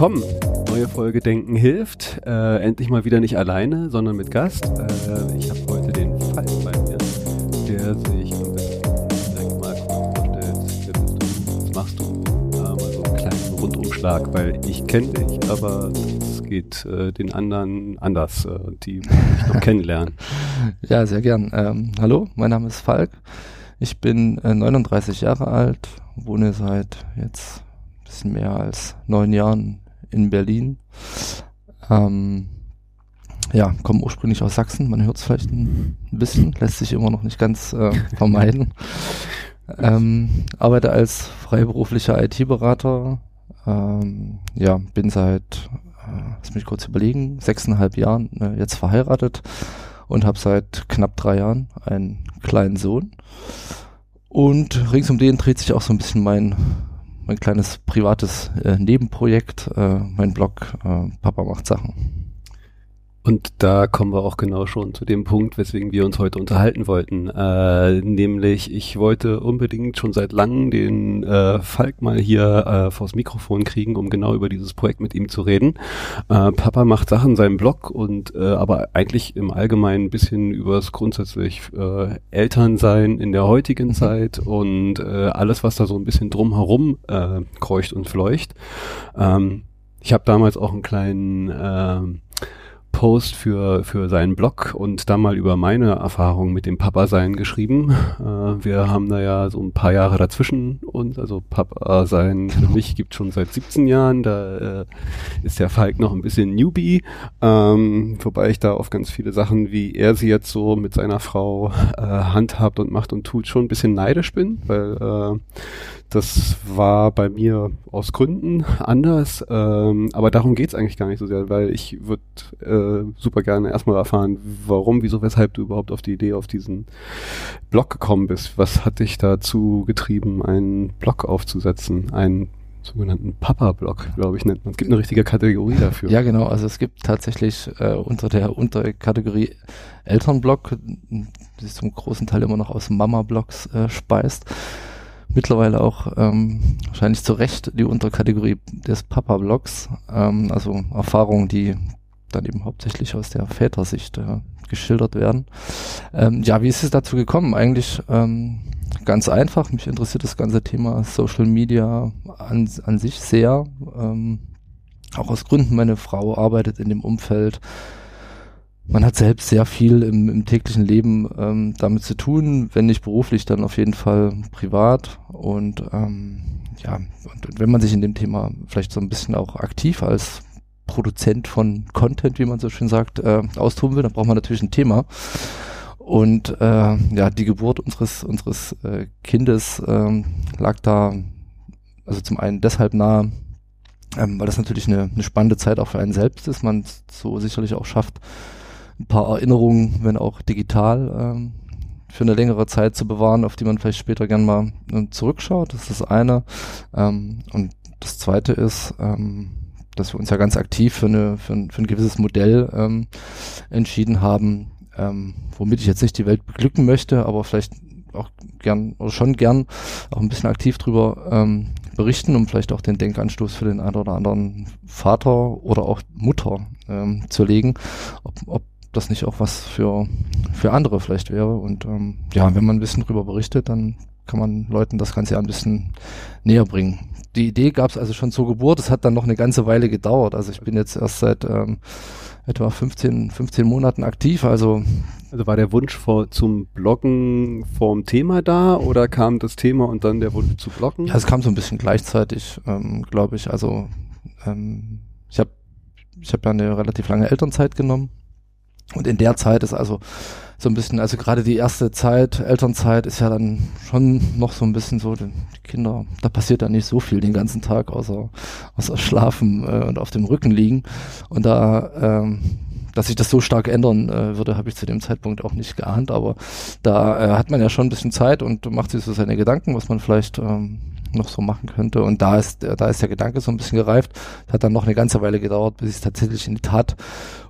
Willkommen. Neue Folge Denken hilft. Äh, endlich mal wieder nicht alleine, sondern mit Gast. Äh, ich habe heute den Fall bei mir, der sich direkt mal vorstellt. Was machst du? Äh, mal so einen kleinen Rundumschlag, weil ich kenne dich, aber es geht äh, den anderen anders, äh, die mich noch kennenlernen. Ja, sehr gern. Ähm, hallo, mein Name ist Falk. Ich bin 39 äh, Jahre alt, wohne seit jetzt bisschen mehr als neun Jahren in Berlin. Ähm, ja, komme ursprünglich aus Sachsen, man hört es vielleicht ein bisschen, lässt sich immer noch nicht ganz äh, vermeiden. ähm, arbeite als freiberuflicher IT-Berater. Ähm, ja, bin seit, äh, lass mich kurz überlegen, sechseinhalb Jahren äh, jetzt verheiratet und habe seit knapp drei Jahren einen kleinen Sohn. Und rings um den dreht sich auch so ein bisschen mein mein kleines privates äh, Nebenprojekt, äh, mein Blog äh, Papa macht Sachen. Und da kommen wir auch genau schon zu dem Punkt, weswegen wir uns heute unterhalten wollten. Äh, nämlich, ich wollte unbedingt schon seit langem den äh, Falk mal hier äh, vors Mikrofon kriegen, um genau über dieses Projekt mit ihm zu reden. Äh, Papa macht Sachen in seinem Blog und äh, aber eigentlich im Allgemeinen ein bisschen übers grundsätzlich äh, Elternsein in der heutigen mhm. Zeit und äh, alles, was da so ein bisschen drumherum äh, kreucht und fleucht. Ähm, ich habe damals auch einen kleinen äh, Post für, für seinen Blog und da mal über meine Erfahrungen mit dem Papa-Sein geschrieben. Äh, wir haben da ja so ein paar Jahre dazwischen und also Papa-Sein für mich gibt schon seit 17 Jahren. Da äh, ist der Falk noch ein bisschen Newbie, ähm, wobei ich da auf ganz viele Sachen, wie er sie jetzt so mit seiner Frau äh, handhabt und macht und tut, schon ein bisschen neidisch bin, weil äh, das war bei mir aus Gründen anders, ähm, aber darum geht's eigentlich gar nicht so sehr, weil ich würde äh, super gerne erstmal erfahren, warum, wieso, weshalb du überhaupt auf die Idee auf diesen Blog gekommen bist. Was hat dich dazu getrieben, einen Blog aufzusetzen, einen sogenannten Papa-Blog, glaube ich, nennt man. Es gibt eine richtige Kategorie dafür. Ja, genau. Also es gibt tatsächlich äh, unter der Unterkategorie Elternblog, die sich zum großen Teil immer noch aus Mama-Blogs äh, speist, mittlerweile auch ähm, wahrscheinlich zu Recht die Unterkategorie des Papa-Blogs, ähm, also Erfahrungen, die dann eben hauptsächlich aus der Vätersicht äh, geschildert werden. Ähm, ja, wie ist es dazu gekommen? Eigentlich ähm, ganz einfach. Mich interessiert das ganze Thema Social Media an, an sich sehr. Ähm, auch aus Gründen, meine Frau arbeitet in dem Umfeld man hat selbst sehr viel im, im täglichen Leben ähm, damit zu tun, wenn nicht beruflich, dann auf jeden Fall privat. Und ähm, ja, und wenn man sich in dem Thema vielleicht so ein bisschen auch aktiv als Produzent von Content, wie man so schön sagt, äh, austoben will, dann braucht man natürlich ein Thema. Und äh, ja, die Geburt unseres unseres äh, Kindes äh, lag da also zum einen deshalb nahe, ähm, weil das natürlich eine, eine spannende Zeit auch für einen selbst ist, man so sicherlich auch schafft, ein paar Erinnerungen, wenn auch digital, ähm, für eine längere Zeit zu bewahren, auf die man vielleicht später gern mal äh, zurückschaut. Das ist das eine. Ähm, und das zweite ist, ähm, dass wir uns ja ganz aktiv für, eine, für, ein, für ein gewisses Modell ähm, entschieden haben, ähm, womit ich jetzt nicht die Welt beglücken möchte, aber vielleicht auch gern oder schon gern auch ein bisschen aktiv drüber ähm, berichten, um vielleicht auch den Denkanstoß für den einen oder anderen Vater oder auch Mutter ähm, zu legen, ob, ob das nicht auch was für, für andere vielleicht wäre. Und ähm, ja, wenn man ein bisschen drüber berichtet, dann kann man Leuten das Ganze ja ein bisschen näher bringen. Die Idee gab es also schon zur Geburt, es hat dann noch eine ganze Weile gedauert. Also ich bin jetzt erst seit ähm, etwa 15, 15 Monaten aktiv, also also war der Wunsch vor, zum Bloggen vorm Thema da oder kam das Thema und dann der Wunsch zu bloggen? Ja, es kam so ein bisschen gleichzeitig, ähm, glaube ich. Also ähm, ich habe ich hab ja eine relativ lange Elternzeit genommen Und in der Zeit ist also so ein bisschen, also gerade die erste Zeit, Elternzeit ist ja dann schon noch so ein bisschen so, die Kinder, da passiert dann nicht so viel den ganzen Tag, außer, außer schlafen äh, und auf dem Rücken liegen. Und da, ähm, dass sich das so stark ändern äh, würde, habe ich zu dem Zeitpunkt auch nicht geahnt, aber da äh, hat man ja schon ein bisschen Zeit und macht sich so seine Gedanken, was man vielleicht ähm, noch so machen könnte. Und da ist, da ist der Gedanke so ein bisschen gereift. Hat dann noch eine ganze Weile gedauert, bis ich es tatsächlich in die Tat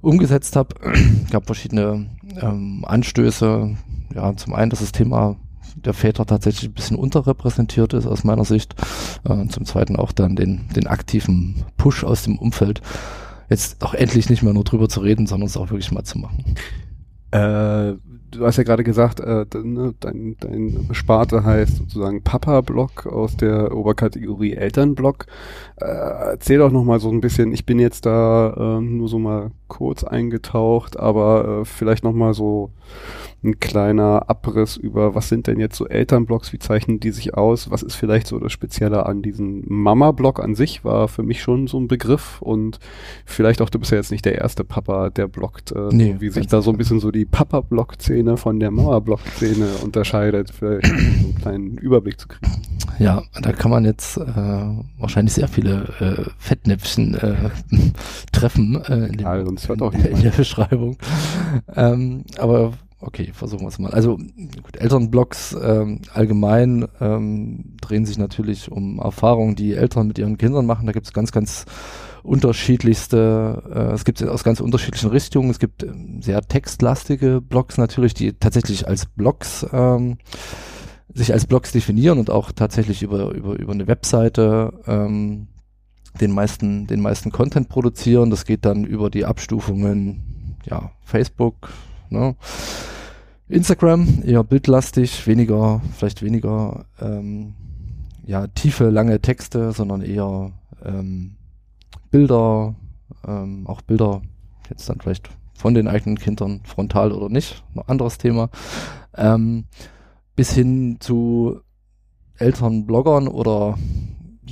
umgesetzt habe. gab verschiedene ähm, Anstöße. Ja, zum einen, dass das Thema der Väter tatsächlich ein bisschen unterrepräsentiert ist aus meiner Sicht. Äh, und zum zweiten auch dann den, den aktiven Push aus dem Umfeld. Jetzt auch endlich nicht mehr nur drüber zu reden, sondern es auch wirklich mal zu machen. Äh, du hast ja gerade gesagt, äh, ne, dein, dein Sparte heißt sozusagen Papa-Block aus der Oberkategorie Elternblock. Äh, erzähl doch nochmal so ein bisschen, ich bin jetzt da äh, nur so mal kurz eingetaucht, aber äh, vielleicht nochmal so ein kleiner Abriss über, was sind denn jetzt so Elternblocks, wie zeichnen die sich aus, was ist vielleicht so das Spezielle an diesem Mama-Block an sich, war für mich schon so ein Begriff und vielleicht auch, du bist ja jetzt nicht der erste Papa, der blockt, äh, nee, wie sich da so ein bisschen so die Papa-Block-Szene von der Mama-Block-Szene unterscheidet, vielleicht so einen kleinen Überblick zu kriegen. Ja, da kann man jetzt äh, wahrscheinlich sehr viele äh, Fettnäpfchen äh, treffen äh, in, dem, ja, in, in der Beschreibung. ähm, aber okay, versuchen wir es mal. Also gut, Elternblogs ähm, allgemein ähm, drehen sich natürlich um Erfahrungen, die Eltern mit ihren Kindern machen. Da gibt es ganz, ganz unterschiedlichste, äh, es gibt aus ganz unterschiedlichen Richtungen. Es gibt ähm, sehr textlastige Blogs natürlich, die tatsächlich als Blogs ähm, sich als Blogs definieren und auch tatsächlich über über über eine Webseite ähm, den meisten den meisten Content produzieren. Das geht dann über die Abstufungen ja Facebook, Ne? Instagram eher bildlastig, weniger, vielleicht weniger ähm, ja, tiefe, lange Texte, sondern eher ähm, Bilder, ähm, auch Bilder, jetzt dann vielleicht von den eigenen Kindern, frontal oder nicht, noch anderes Thema, ähm, bis hin zu Elternbloggern oder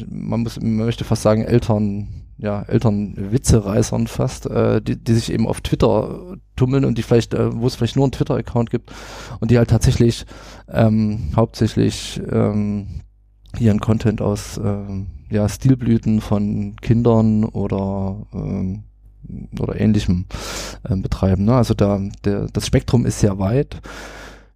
man muss, man möchte fast sagen Eltern ja, Elternwitzereißern fast, äh, die, die sich eben auf Twitter tummeln und die vielleicht, äh, wo es vielleicht nur einen Twitter-Account gibt und die halt tatsächlich ähm, hauptsächlich ähm, ihren Content aus ähm, ja, Stilblüten von Kindern oder ähm, oder ähnlichem ähm, betreiben. Ne? Also da der, das Spektrum ist sehr weit.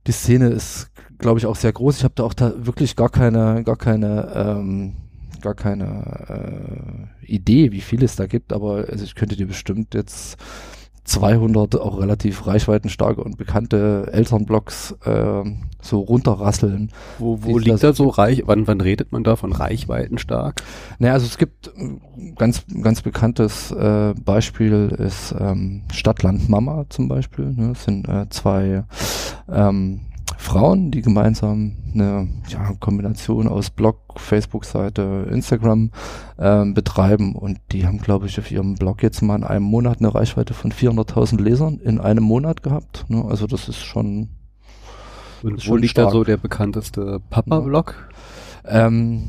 Die Szene ist, glaube ich, auch sehr groß. Ich habe da auch da wirklich gar keine, gar keine ähm, gar keine äh, Idee, wie viel es da gibt, aber also ich könnte dir bestimmt jetzt 200 auch relativ reichweitenstarke und bekannte Elternblogs äh, so runterrasseln. Wo, wo liegt da so reich? Wann, wann redet man da von reichweitenstark? Naja, also es gibt ganz ganz bekanntes äh, Beispiel ist ähm, Stadtland Mama zum Beispiel. Ne? Das sind äh, zwei ähm, Frauen, die gemeinsam eine ja, Kombination aus Blog, Facebook-Seite, Instagram ähm, betreiben und die haben, glaube ich, auf ihrem Blog jetzt mal in einem Monat eine Reichweite von 400.000 Lesern in einem Monat gehabt. Ne? Also das ist schon. Und ist wo liegt stark. da so der bekannteste Papa-Blog? Ähm,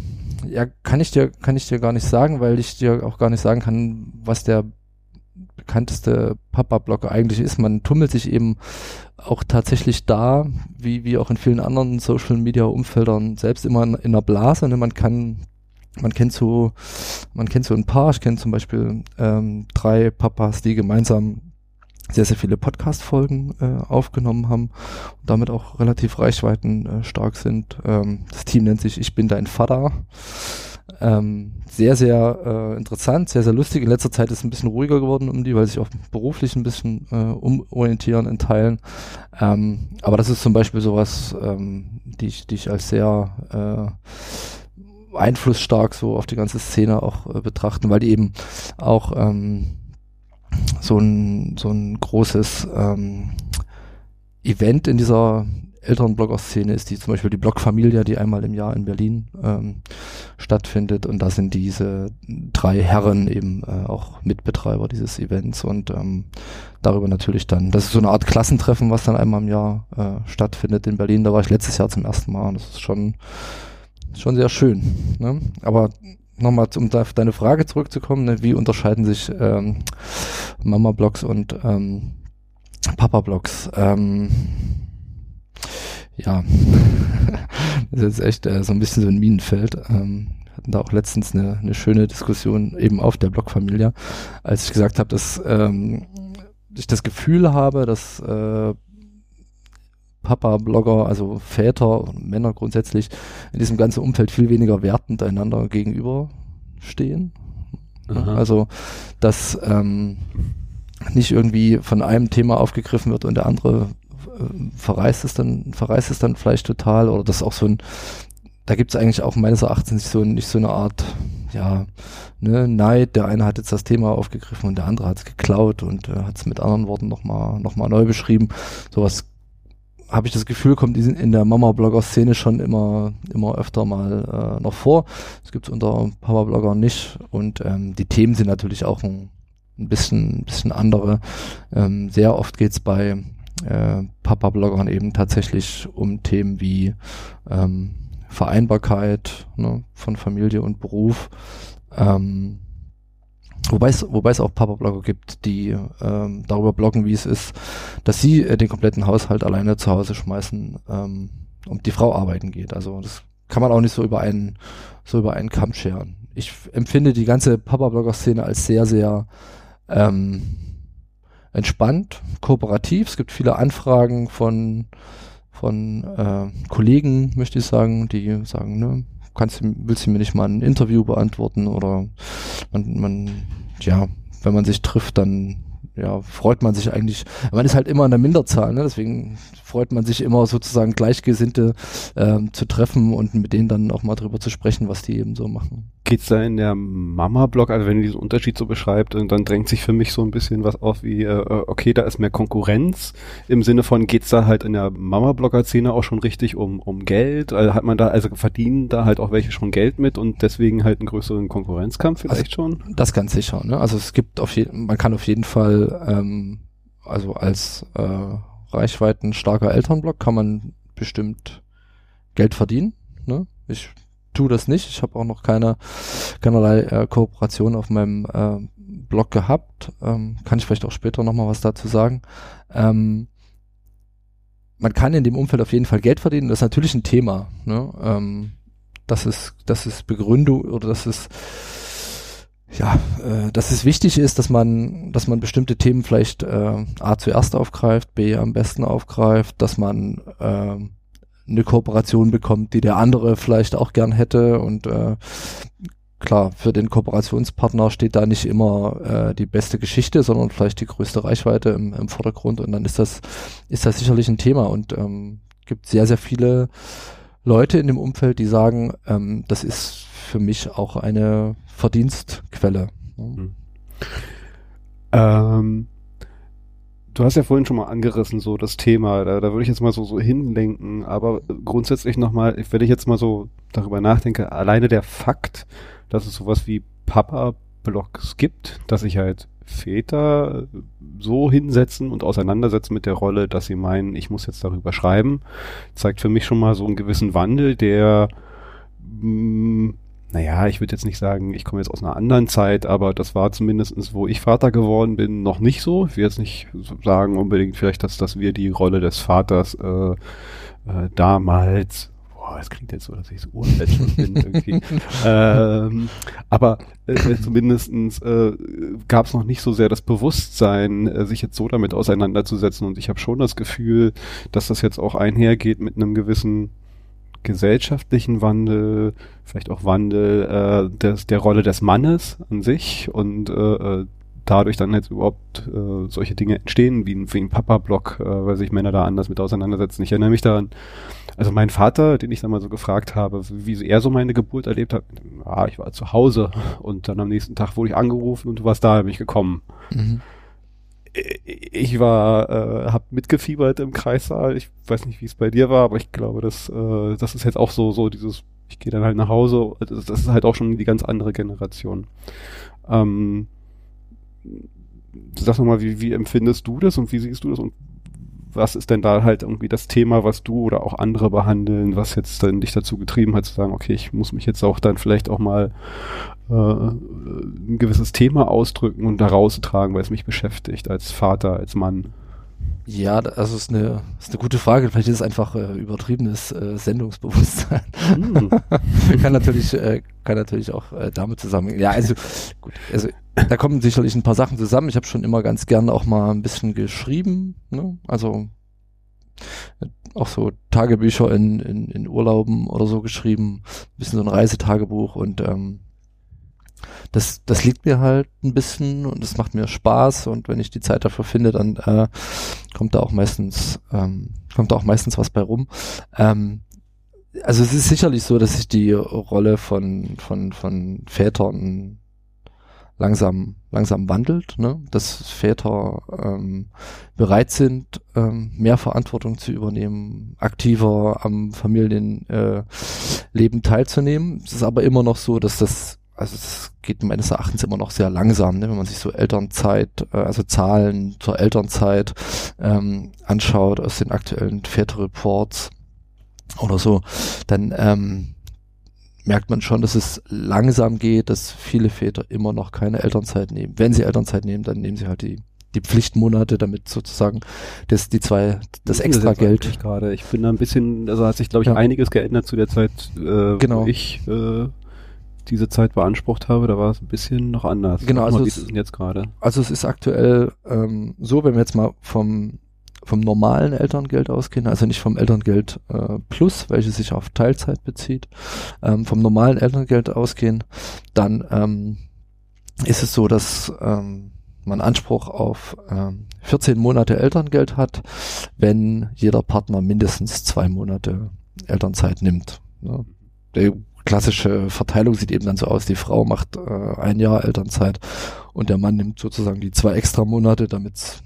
ja, kann ich dir, kann ich dir gar nicht sagen, weil ich dir auch gar nicht sagen kann, was der bekannteste Papa-Blogger eigentlich ist. Man tummelt sich eben auch tatsächlich da, wie, wie auch in vielen anderen Social-Media-Umfeldern, selbst immer in, in einer Blase. Ne? Man kann man kennt so, man kennt so ein paar, ich kenne zum Beispiel ähm, drei Papas, die gemeinsam sehr, sehr viele Podcast-Folgen äh, aufgenommen haben und damit auch relativ reichweiten äh, sind. Ähm, das Team nennt sich Ich bin dein Vater. Ähm, sehr, sehr äh, interessant, sehr, sehr lustig. In letzter Zeit ist es ein bisschen ruhiger geworden um die, weil sich auch beruflich ein bisschen äh, umorientieren in Teilen. Ähm, aber das ist zum Beispiel sowas, ähm, die, ich, die ich als sehr äh, einflussstark so auf die ganze Szene auch äh, betrachten, weil die eben auch ähm, so ein, so ein großes ähm, Event in dieser Elternblogger-Szene ist die zum Beispiel die Blogfamilie, die einmal im Jahr in Berlin ähm, stattfindet und da sind diese drei Herren eben äh, auch Mitbetreiber dieses Events und ähm, darüber natürlich dann, das ist so eine Art Klassentreffen, was dann einmal im Jahr äh, stattfindet in Berlin. Da war ich letztes Jahr zum ersten Mal und das ist schon schon sehr schön. Ne? Aber nochmal, um da auf deine Frage zurückzukommen, ne, wie unterscheiden sich ähm, Mama-Blogs und ähm, Papa-Blogs. Ähm, ja, das ist jetzt echt äh, so ein bisschen so ein Minenfeld. Ähm, hatten da auch letztens eine, eine schöne Diskussion eben auf der Blogfamilie, als ich gesagt habe, dass ähm, ich das Gefühl habe, dass äh, Papa-Blogger, also Väter, Männer grundsätzlich, in diesem ganzen Umfeld viel weniger wertend einander gegenüberstehen. Aha. Also, dass ähm, nicht irgendwie von einem Thema aufgegriffen wird und der andere verreißt es dann, verreißt es dann vielleicht total oder das auch so ein, da gibt es eigentlich auch meines Erachtens nicht so, nicht so eine Art, ja, ne, Neid, der eine hat jetzt das Thema aufgegriffen und der andere hat es geklaut und äh, hat es mit anderen Worten nochmal noch mal neu beschrieben. Sowas habe ich das Gefühl, kommt in der Mama-Blogger-Szene schon immer, immer öfter mal äh, noch vor. Es gibt es unter Papa-Bloggern nicht und ähm, die Themen sind natürlich auch ein, ein bisschen, ein bisschen andere. Ähm, sehr oft geht's bei äh, Papa-Bloggern eben tatsächlich um Themen wie ähm, Vereinbarkeit ne, von Familie und Beruf. Ähm, Wobei es, auch Papa-Blogger gibt, die ähm, darüber bloggen, wie es ist, dass sie äh, den kompletten Haushalt alleine zu Hause schmeißen ähm, und die Frau arbeiten geht. Also das kann man auch nicht so über einen, so über einen Kamm scheren. Ich empfinde die ganze Papa-Blogger-Szene als sehr, sehr ähm, entspannt, kooperativ. Es gibt viele Anfragen von, von äh, Kollegen, möchte ich sagen, die sagen, ne, kannst du, willst du mir nicht mal ein Interview beantworten oder man, man, ja, wenn man sich trifft, dann ja, freut man sich eigentlich, man ist halt immer in der Minderzahl, ne? deswegen freut man sich immer sozusagen Gleichgesinnte ähm, zu treffen und mit denen dann auch mal drüber zu sprechen, was die eben so machen. Geht's da in der Mama-Blog, also wenn ihr diesen Unterschied so beschreibt, dann drängt sich für mich so ein bisschen was auf wie, äh, okay, da ist mehr Konkurrenz, im Sinne von geht's da halt in der Mama-Blogger-Szene auch schon richtig um, um Geld, also hat man da, also verdienen da halt auch welche schon Geld mit und deswegen halt einen größeren Konkurrenzkampf vielleicht also, schon? Das ganz sicher, ne? also es gibt auf jeden, man kann auf jeden Fall ähm, also als äh, Reichweiten starker Elternblock kann man bestimmt Geld verdienen. Ne? Ich tue das nicht. Ich habe auch noch keine keinerlei äh, Kooperation auf meinem äh, Blog gehabt. Ähm, kann ich vielleicht auch später nochmal was dazu sagen. Ähm, man kann in dem Umfeld auf jeden Fall Geld verdienen. Das ist natürlich ein Thema. Ne? Ähm, das ist, das ist Begründung oder das ist ja, äh, dass es wichtig ist, dass man, dass man bestimmte Themen vielleicht äh, A zuerst aufgreift, B am besten aufgreift, dass man äh, eine Kooperation bekommt, die der andere vielleicht auch gern hätte und äh, klar, für den Kooperationspartner steht da nicht immer äh, die beste Geschichte, sondern vielleicht die größte Reichweite im, im Vordergrund und dann ist das, ist das sicherlich ein Thema und ähm, gibt sehr, sehr viele Leute in dem Umfeld, die sagen, ähm, das ist für mich auch eine Verdienstquelle. Mhm. Ähm, du hast ja vorhin schon mal angerissen, so das Thema, da, da würde ich jetzt mal so, so hinlenken, aber grundsätzlich nochmal, wenn ich jetzt mal so darüber nachdenke, alleine der Fakt, dass es sowas wie Papa-Blogs gibt, dass sich halt Väter so hinsetzen und auseinandersetzen mit der Rolle, dass sie meinen, ich muss jetzt darüber schreiben, zeigt für mich schon mal so einen gewissen Wandel, der mh, mm, naja, ich würde jetzt nicht sagen, ich komme jetzt aus einer anderen Zeit, aber das war zumindestens, wo ich Vater geworden bin, noch nicht so. Ich will jetzt nicht sagen unbedingt vielleicht, dass, dass wir die Rolle des Vaters äh, äh, damals boah, es klingt jetzt so, dass ich so uralt schon bin irgendwie. ähm, aber äh, äh, zumindestens äh, gab es noch nicht so sehr das Bewusstsein, äh, sich jetzt so damit auseinanderzusetzen. Und ich habe schon das Gefühl, dass das jetzt auch einhergeht mit einem gewissen gesellschaftlichen Wandel, vielleicht auch Wandel äh, des, der Rolle des Mannes an sich und äh, äh, dadurch dann jetzt überhaupt äh, solche Dinge entstehen, wie ein, wie ein Papa-Block, äh, weil sich Männer da anders mit auseinandersetzen. Ich erinnere mich daran, also mein Vater, den ich dann mal so gefragt habe, wie er so meine Geburt erlebt hat, ja, ich war zu Hause und dann am nächsten Tag wurde ich angerufen und du warst da, bin ich gekommen. Mhm ich war, äh, habe mitgefiebert im Kreissaal. Ich weiß nicht, wie es bei dir war, aber ich glaube, dass äh, das ist jetzt auch so, so dieses, ich gehe dann halt nach Hause. Das, das ist halt auch schon die ganz andere Generation. Ähm, sag nochmal, wie, wie empfindest du das und wie siehst du das und was ist denn da halt irgendwie das Thema, was du oder auch andere behandeln, was jetzt dann dich dazu getrieben hat zu sagen, okay, ich muss mich jetzt auch dann vielleicht auch mal äh, ein gewisses Thema ausdrücken und da raustragen, weil es mich beschäftigt als Vater, als Mann. Ja, also ist eine, ist eine gute Frage. Vielleicht ist es einfach äh, übertriebenes äh, Sendungsbewusstsein. Mm. kann natürlich, äh, kann natürlich auch äh, damit zusammenhängen. Ja, also gut, also da kommen sicherlich ein paar Sachen zusammen. Ich habe schon immer ganz gerne auch mal ein bisschen geschrieben. Ne? Also auch so Tagebücher in, in, in Urlauben oder so geschrieben, ein bisschen so ein Reisetagebuch und ähm, das, das liegt mir halt ein bisschen und es macht mir Spaß und wenn ich die Zeit dafür finde, dann äh, kommt da auch meistens, ähm, kommt da auch meistens was bei rum. Ähm, also es ist sicherlich so, dass sich die Rolle von, von, von Vätern langsam, langsam wandelt, ne? dass Väter ähm, bereit sind, ähm, mehr Verantwortung zu übernehmen, aktiver am Familienleben äh, teilzunehmen. Es ist aber immer noch so, dass das also es geht meines Erachtens immer noch sehr langsam, ne? wenn man sich so Elternzeit, äh, also Zahlen zur Elternzeit ähm, anschaut aus den aktuellen Väter-Reports oder so, dann ähm, merkt man schon, dass es langsam geht, dass viele Väter immer noch keine Elternzeit nehmen. Wenn sie Elternzeit nehmen, dann nehmen sie halt die die Pflichtmonate, damit sozusagen das die zwei das extra Geld. Ich gerade, ich bin da ein bisschen, also hat sich glaube ich ja. einiges geändert zu der Zeit, äh, genau. wo ich äh, diese Zeit beansprucht habe, da war es ein bisschen noch anders. Genau, also mal, es, jetzt gerade. Also es ist aktuell ähm, so, wenn wir jetzt mal vom vom normalen Elterngeld ausgehen, also nicht vom Elterngeld äh, Plus, welches sich auf Teilzeit bezieht, ähm, vom normalen Elterngeld ausgehen, dann ähm, ist es so, dass ähm, man Anspruch auf ähm, 14 Monate Elterngeld hat, wenn jeder Partner mindestens zwei Monate Elternzeit nimmt. Ne? Der klassische Verteilung sieht eben dann so aus, die Frau macht äh, ein Jahr Elternzeit und der Mann nimmt sozusagen die zwei extra Monate, damit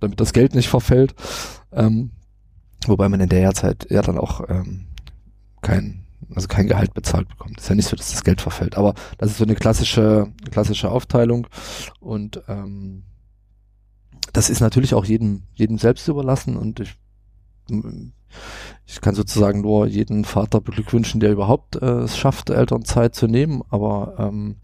damit das Geld nicht verfällt. Ähm, wobei man in der Zeit ja dann auch ähm, kein, also kein Gehalt bezahlt bekommt. ist ja nicht so, dass das Geld verfällt. Aber das ist so eine klassische, klassische Aufteilung und ähm, das ist natürlich auch jedem, jedem selbst überlassen und ich ich kann sozusagen nur jeden Vater beglückwünschen, der überhaupt äh, es schafft, Elternzeit zu nehmen. Aber ähm,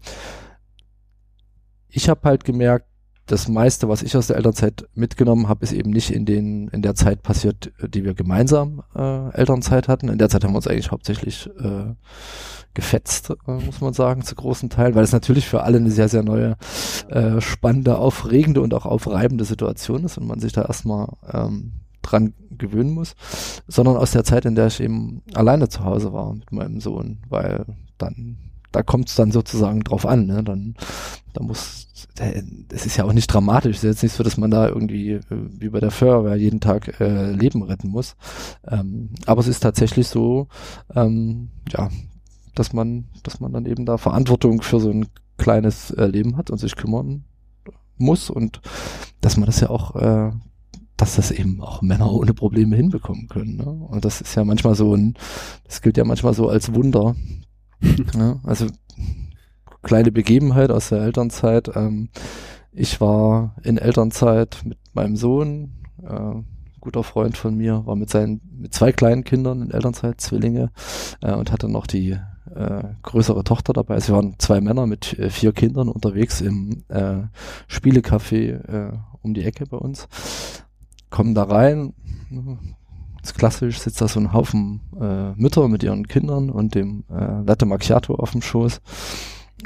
ich habe halt gemerkt, das meiste, was ich aus der Elternzeit mitgenommen habe, ist eben nicht in den in der Zeit passiert, die wir gemeinsam äh, Elternzeit hatten. In der Zeit haben wir uns eigentlich hauptsächlich äh, gefetzt, äh, muss man sagen, zu großen Teilen, weil es natürlich für alle eine sehr, sehr neue, äh, spannende, aufregende und auch aufreibende Situation ist und man sich da erstmal ähm, dran gewöhnen muss, sondern aus der Zeit, in der ich eben alleine zu Hause war mit meinem Sohn, weil dann, da kommt es dann sozusagen drauf an, ne? Dann, da muss, es ist ja auch nicht dramatisch, es ist jetzt nicht so, dass man da irgendwie äh, wie bei der Feuerwehr jeden Tag äh, Leben retten muss. Ähm, aber es ist tatsächlich so, ähm, ja, dass man, dass man dann eben da Verantwortung für so ein kleines äh, Leben hat und sich kümmern muss und dass man das ja auch äh, dass das eben auch Männer ohne Probleme hinbekommen können. Ne? Und das ist ja manchmal so ein, das gilt ja manchmal so als Wunder. ja, also kleine Begebenheit aus der Elternzeit. Ähm, ich war in Elternzeit mit meinem Sohn, äh, guter Freund von mir, war mit seinen mit zwei kleinen Kindern in Elternzeit, Zwillinge, äh, und hatte noch die äh, größere Tochter dabei. Also wir waren zwei Männer mit äh, vier Kindern unterwegs im äh, Spielecafé äh, um die Ecke bei uns kommen da rein, ist klassisch, sitzt da so ein Haufen äh, Mütter mit ihren Kindern und dem äh, Latte Macchiato auf dem Schoß.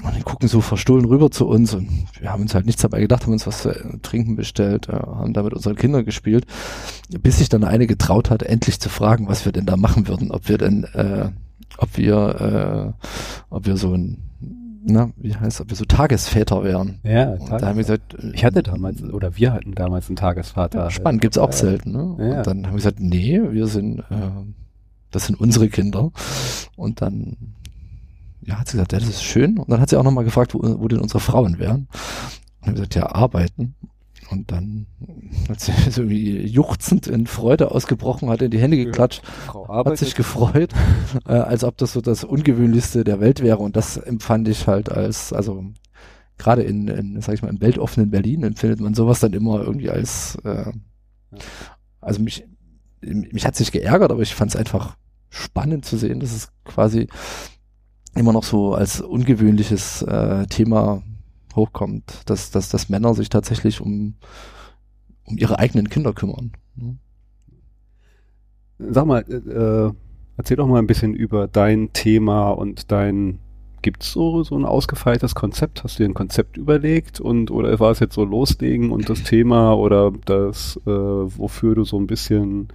Und die gucken so verstohlen rüber zu uns und wir haben uns halt nichts dabei gedacht, haben uns was zu trinken bestellt, äh, haben da mit unseren Kindern gespielt, bis sich dann eine getraut hat, endlich zu fragen, was wir denn da machen würden, ob wir denn, äh, ob wir, äh, ob wir so ein na, wie heißt, ob wir so Tagesväter wären. Ja, und da haben wir gesagt, ich hatte damals, oder wir hatten damals einen Tagesvater. Ja, spannend, gibt's auch äh, selten, ne? Ja. Und dann haben wir gesagt, nee, wir sind, äh, das sind unsere Kinder. Und dann, ja, hat sie gesagt, ja, das ist schön. Und dann hat sie auch nochmal gefragt, wo, wo denn unsere Frauen wären. Und dann haben wir gesagt, ja, arbeiten. Und dann hat sie so wie juchzend in Freude ausgebrochen, hat in die Hände geklatscht, ja, hat sich gefreut, äh, als ob das so das Ungewöhnlichste der Welt wäre. Und das empfand ich halt als, also gerade in, in, sag ich mal, im weltoffenen Berlin empfindet man sowas dann immer irgendwie als, äh, also mich, mich hat sich geärgert, aber ich fand es einfach spannend zu sehen, dass es quasi immer noch so als ungewöhnliches äh, Thema hochkommt, dass, dass, dass Männer sich tatsächlich um um ihre eigenen Kinder kümmern. Ne? Sag mal, äh, erzähl doch mal ein bisschen über dein Thema und dein Gibt's so, so ein ausgefeiltes Konzept? Hast du dir ein Konzept überlegt und oder war es jetzt so loslegen und das Thema oder das, äh, wofür du so ein bisschen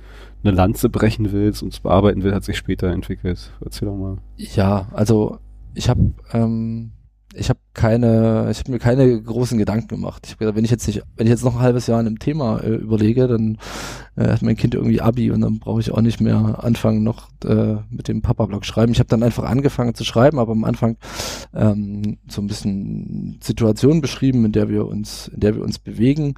eine Lanze brechen willst und es bearbeiten willst, hat sich später entwickelt? Erzähl doch mal. Ja, also ich habe ähm, ich habe keine, ich habe mir keine großen Gedanken gemacht. Ich wenn ich jetzt nicht, wenn ich jetzt noch ein halbes Jahr an einem Thema äh, überlege, dann äh, hat mein Kind irgendwie Abi und dann brauche ich auch nicht mehr anfangen noch äh, mit dem Papa-Blog schreiben. Ich habe dann einfach angefangen zu schreiben, aber am Anfang ähm, so ein bisschen Situation beschrieben, in der wir uns, in der wir uns bewegen.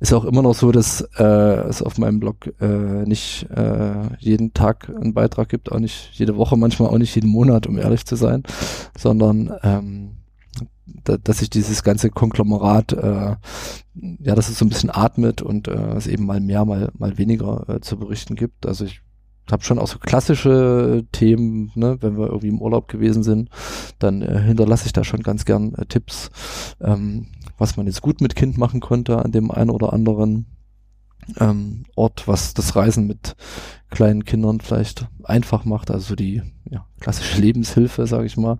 Ist auch immer noch so, dass äh, es auf meinem Blog äh, nicht äh, jeden Tag einen Beitrag gibt, auch nicht jede Woche, manchmal auch nicht jeden Monat, um ehrlich zu sein, sondern ähm, dass sich dieses ganze Konglomerat, äh, ja, dass es so ein bisschen atmet und äh, es eben mal mehr, mal, mal weniger äh, zu berichten gibt. Also ich habe schon auch so klassische Themen, ne, wenn wir irgendwie im Urlaub gewesen sind, dann äh, hinterlasse ich da schon ganz gern äh, Tipps, ähm, was man jetzt gut mit Kind machen konnte an dem einen oder anderen ähm, Ort, was das Reisen mit kleinen Kindern vielleicht einfach macht, also die ja, klassische Lebenshilfe, sage ich mal,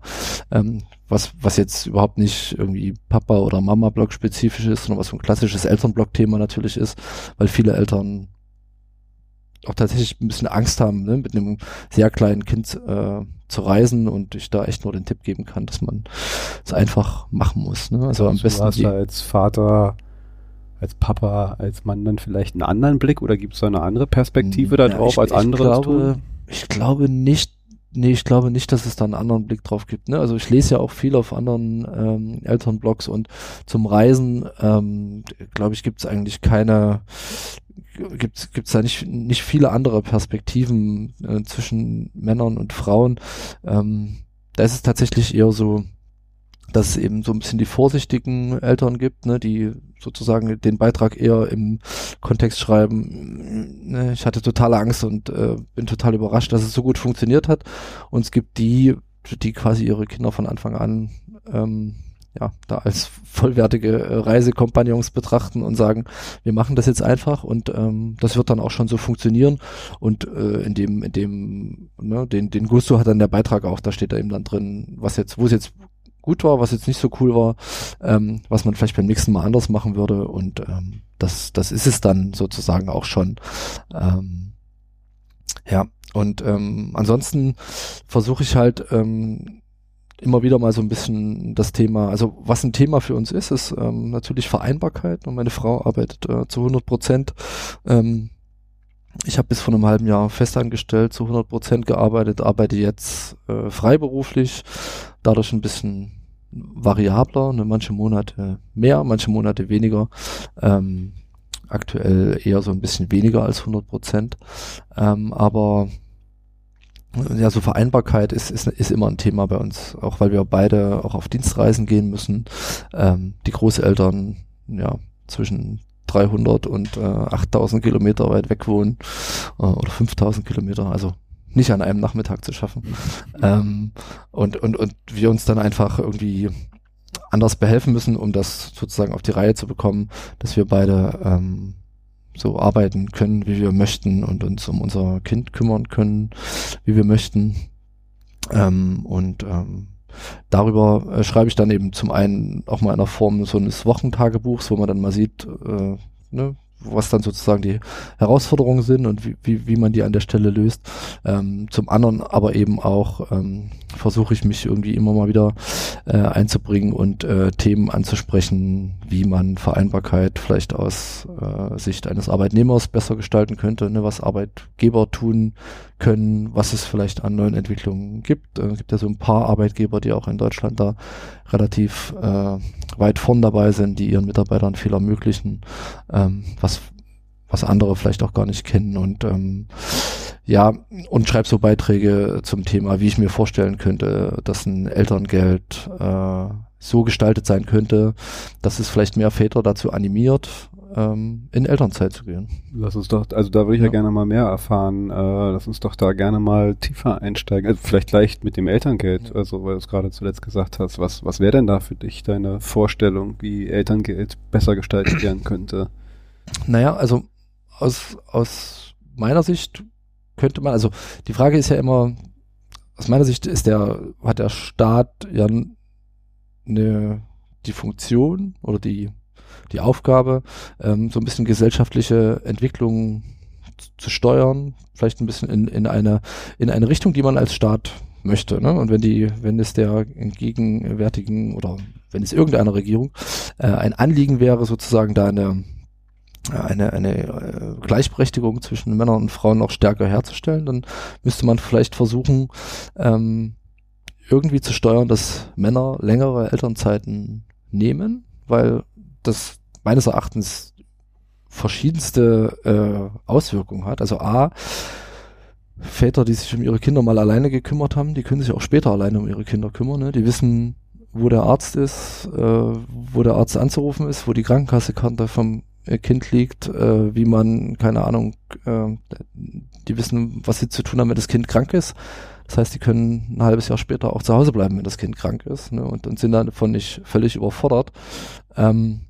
ähm, was was jetzt überhaupt nicht irgendwie Papa oder Mama Blog spezifisch ist, sondern was so ein klassisches Elternblog Thema natürlich ist, weil viele Eltern auch tatsächlich ein bisschen Angst haben, ne, mit einem sehr kleinen Kind äh, zu reisen und ich da echt nur den Tipp geben kann, dass man es einfach machen muss. Ne? Also, also am besten. Du als Vater als Papa, als Mann dann vielleicht einen anderen Blick oder gibt es da eine andere Perspektive ja, darauf als andere ich glaube, Ich glaube nicht, nee, ich glaube nicht, dass es da einen anderen Blick drauf gibt. Ne? Also ich lese ja auch viel auf anderen ähm, Elternblogs und zum Reisen, ähm, glaube ich, gibt es eigentlich keine, gibt es da nicht, nicht viele andere Perspektiven äh, zwischen Männern und Frauen. Ähm, da ist es tatsächlich eher so, dass es eben so ein bisschen die vorsichtigen Eltern gibt, ne, die sozusagen den Beitrag eher im Kontext schreiben, ne, ich hatte totale Angst und äh, bin total überrascht, dass es so gut funktioniert hat. Und es gibt die, die quasi ihre Kinder von Anfang an ähm, ja, da als vollwertige äh, Reisekompagnons betrachten und sagen, wir machen das jetzt einfach und ähm, das wird dann auch schon so funktionieren und äh, in dem, in dem, ne, den, den Gusto hat dann der Beitrag auch, da steht da eben dann drin, was jetzt, wo es jetzt gut war, was jetzt nicht so cool war, ähm, was man vielleicht beim nächsten Mal anders machen würde. Und ähm, das, das ist es dann sozusagen auch schon. Ähm, ja, und ähm, ansonsten versuche ich halt ähm, immer wieder mal so ein bisschen das Thema, also was ein Thema für uns ist, ist ähm, natürlich Vereinbarkeit. Und meine Frau arbeitet äh, zu 100 Prozent. Ähm, ich habe bis vor einem halben Jahr festangestellt, zu 100 Prozent gearbeitet, arbeite jetzt äh, freiberuflich, dadurch ein bisschen variabler, ne, manche Monate mehr, manche Monate weniger. Ähm, aktuell eher so ein bisschen weniger als 100 Prozent. Ähm, aber ja, so Vereinbarkeit ist, ist, ist immer ein Thema bei uns, auch weil wir beide auch auf Dienstreisen gehen müssen. Ähm, die Großeltern, ja, zwischen 300 und äh, 8000 Kilometer weit weg wohnen äh, oder 5000 Kilometer, also nicht an einem Nachmittag zu schaffen. Ähm, und, und, und wir uns dann einfach irgendwie anders behelfen müssen, um das sozusagen auf die Reihe zu bekommen, dass wir beide ähm, so arbeiten können, wie wir möchten und uns um unser Kind kümmern können, wie wir möchten. Ähm, und ähm, darüber äh, schreibe ich dann eben zum einen auch mal in der Form so eines Wochentagebuchs, wo man dann mal sieht, äh, ne, was dann sozusagen die Herausforderungen sind und wie, wie, wie man die an der Stelle löst. Ähm, zum anderen aber eben auch ähm, versuche ich mich irgendwie immer mal wieder äh, einzubringen und äh, Themen anzusprechen, wie man Vereinbarkeit vielleicht aus äh, Sicht eines Arbeitnehmers besser gestalten könnte, ne, was Arbeitgeber tun können, was es vielleicht an neuen Entwicklungen gibt. Äh, es gibt ja so ein paar Arbeitgeber, die auch in Deutschland da relativ äh, weit vorn dabei sind, die ihren Mitarbeitern viel ermöglichen, ähm, was, was andere vielleicht auch gar nicht kennen und ähm, ja, und schreibe so Beiträge zum Thema, wie ich mir vorstellen könnte, dass ein Elterngeld äh, so gestaltet sein könnte, dass es vielleicht mehr Väter dazu animiert, ähm, in Elternzeit zu gehen. Lass uns doch, also da würde ich ja. ja gerne mal mehr erfahren. Äh, lass uns doch da gerne mal tiefer einsteigen. Also vielleicht leicht mit dem Elterngeld, ja. also weil du es gerade zuletzt gesagt hast. Was, was wäre denn da für dich deine Vorstellung, wie Elterngeld besser gestaltet werden könnte? Naja, also aus, aus meiner Sicht könnte man, also die Frage ist ja immer, aus meiner Sicht ist der, hat der Staat ja eine, die Funktion oder die, die Aufgabe, ähm, so ein bisschen gesellschaftliche Entwicklung zu steuern, vielleicht ein bisschen in, in eine, in eine Richtung, die man als Staat möchte. Ne? Und wenn die, wenn es der gegenwärtigen oder wenn es irgendeiner Regierung äh, ein Anliegen wäre, sozusagen da eine eine, eine äh, Gleichberechtigung zwischen Männern und Frauen noch stärker herzustellen, dann müsste man vielleicht versuchen, ähm, irgendwie zu steuern, dass Männer längere Elternzeiten nehmen, weil das meines Erachtens verschiedenste äh, Auswirkungen hat. Also A, Väter, die sich um ihre Kinder mal alleine gekümmert haben, die können sich auch später alleine um ihre Kinder kümmern. Ne? Die wissen, wo der Arzt ist, äh, wo der Arzt anzurufen ist, wo die Krankenkassekarte vom äh, Kind liegt, äh, wie man, keine Ahnung, äh, die wissen, was sie zu tun haben, wenn das Kind krank ist. Das heißt, die können ein halbes Jahr später auch zu Hause bleiben, wenn das Kind krank ist, ne, und, und sind davon nicht völlig überfordert. Ähm,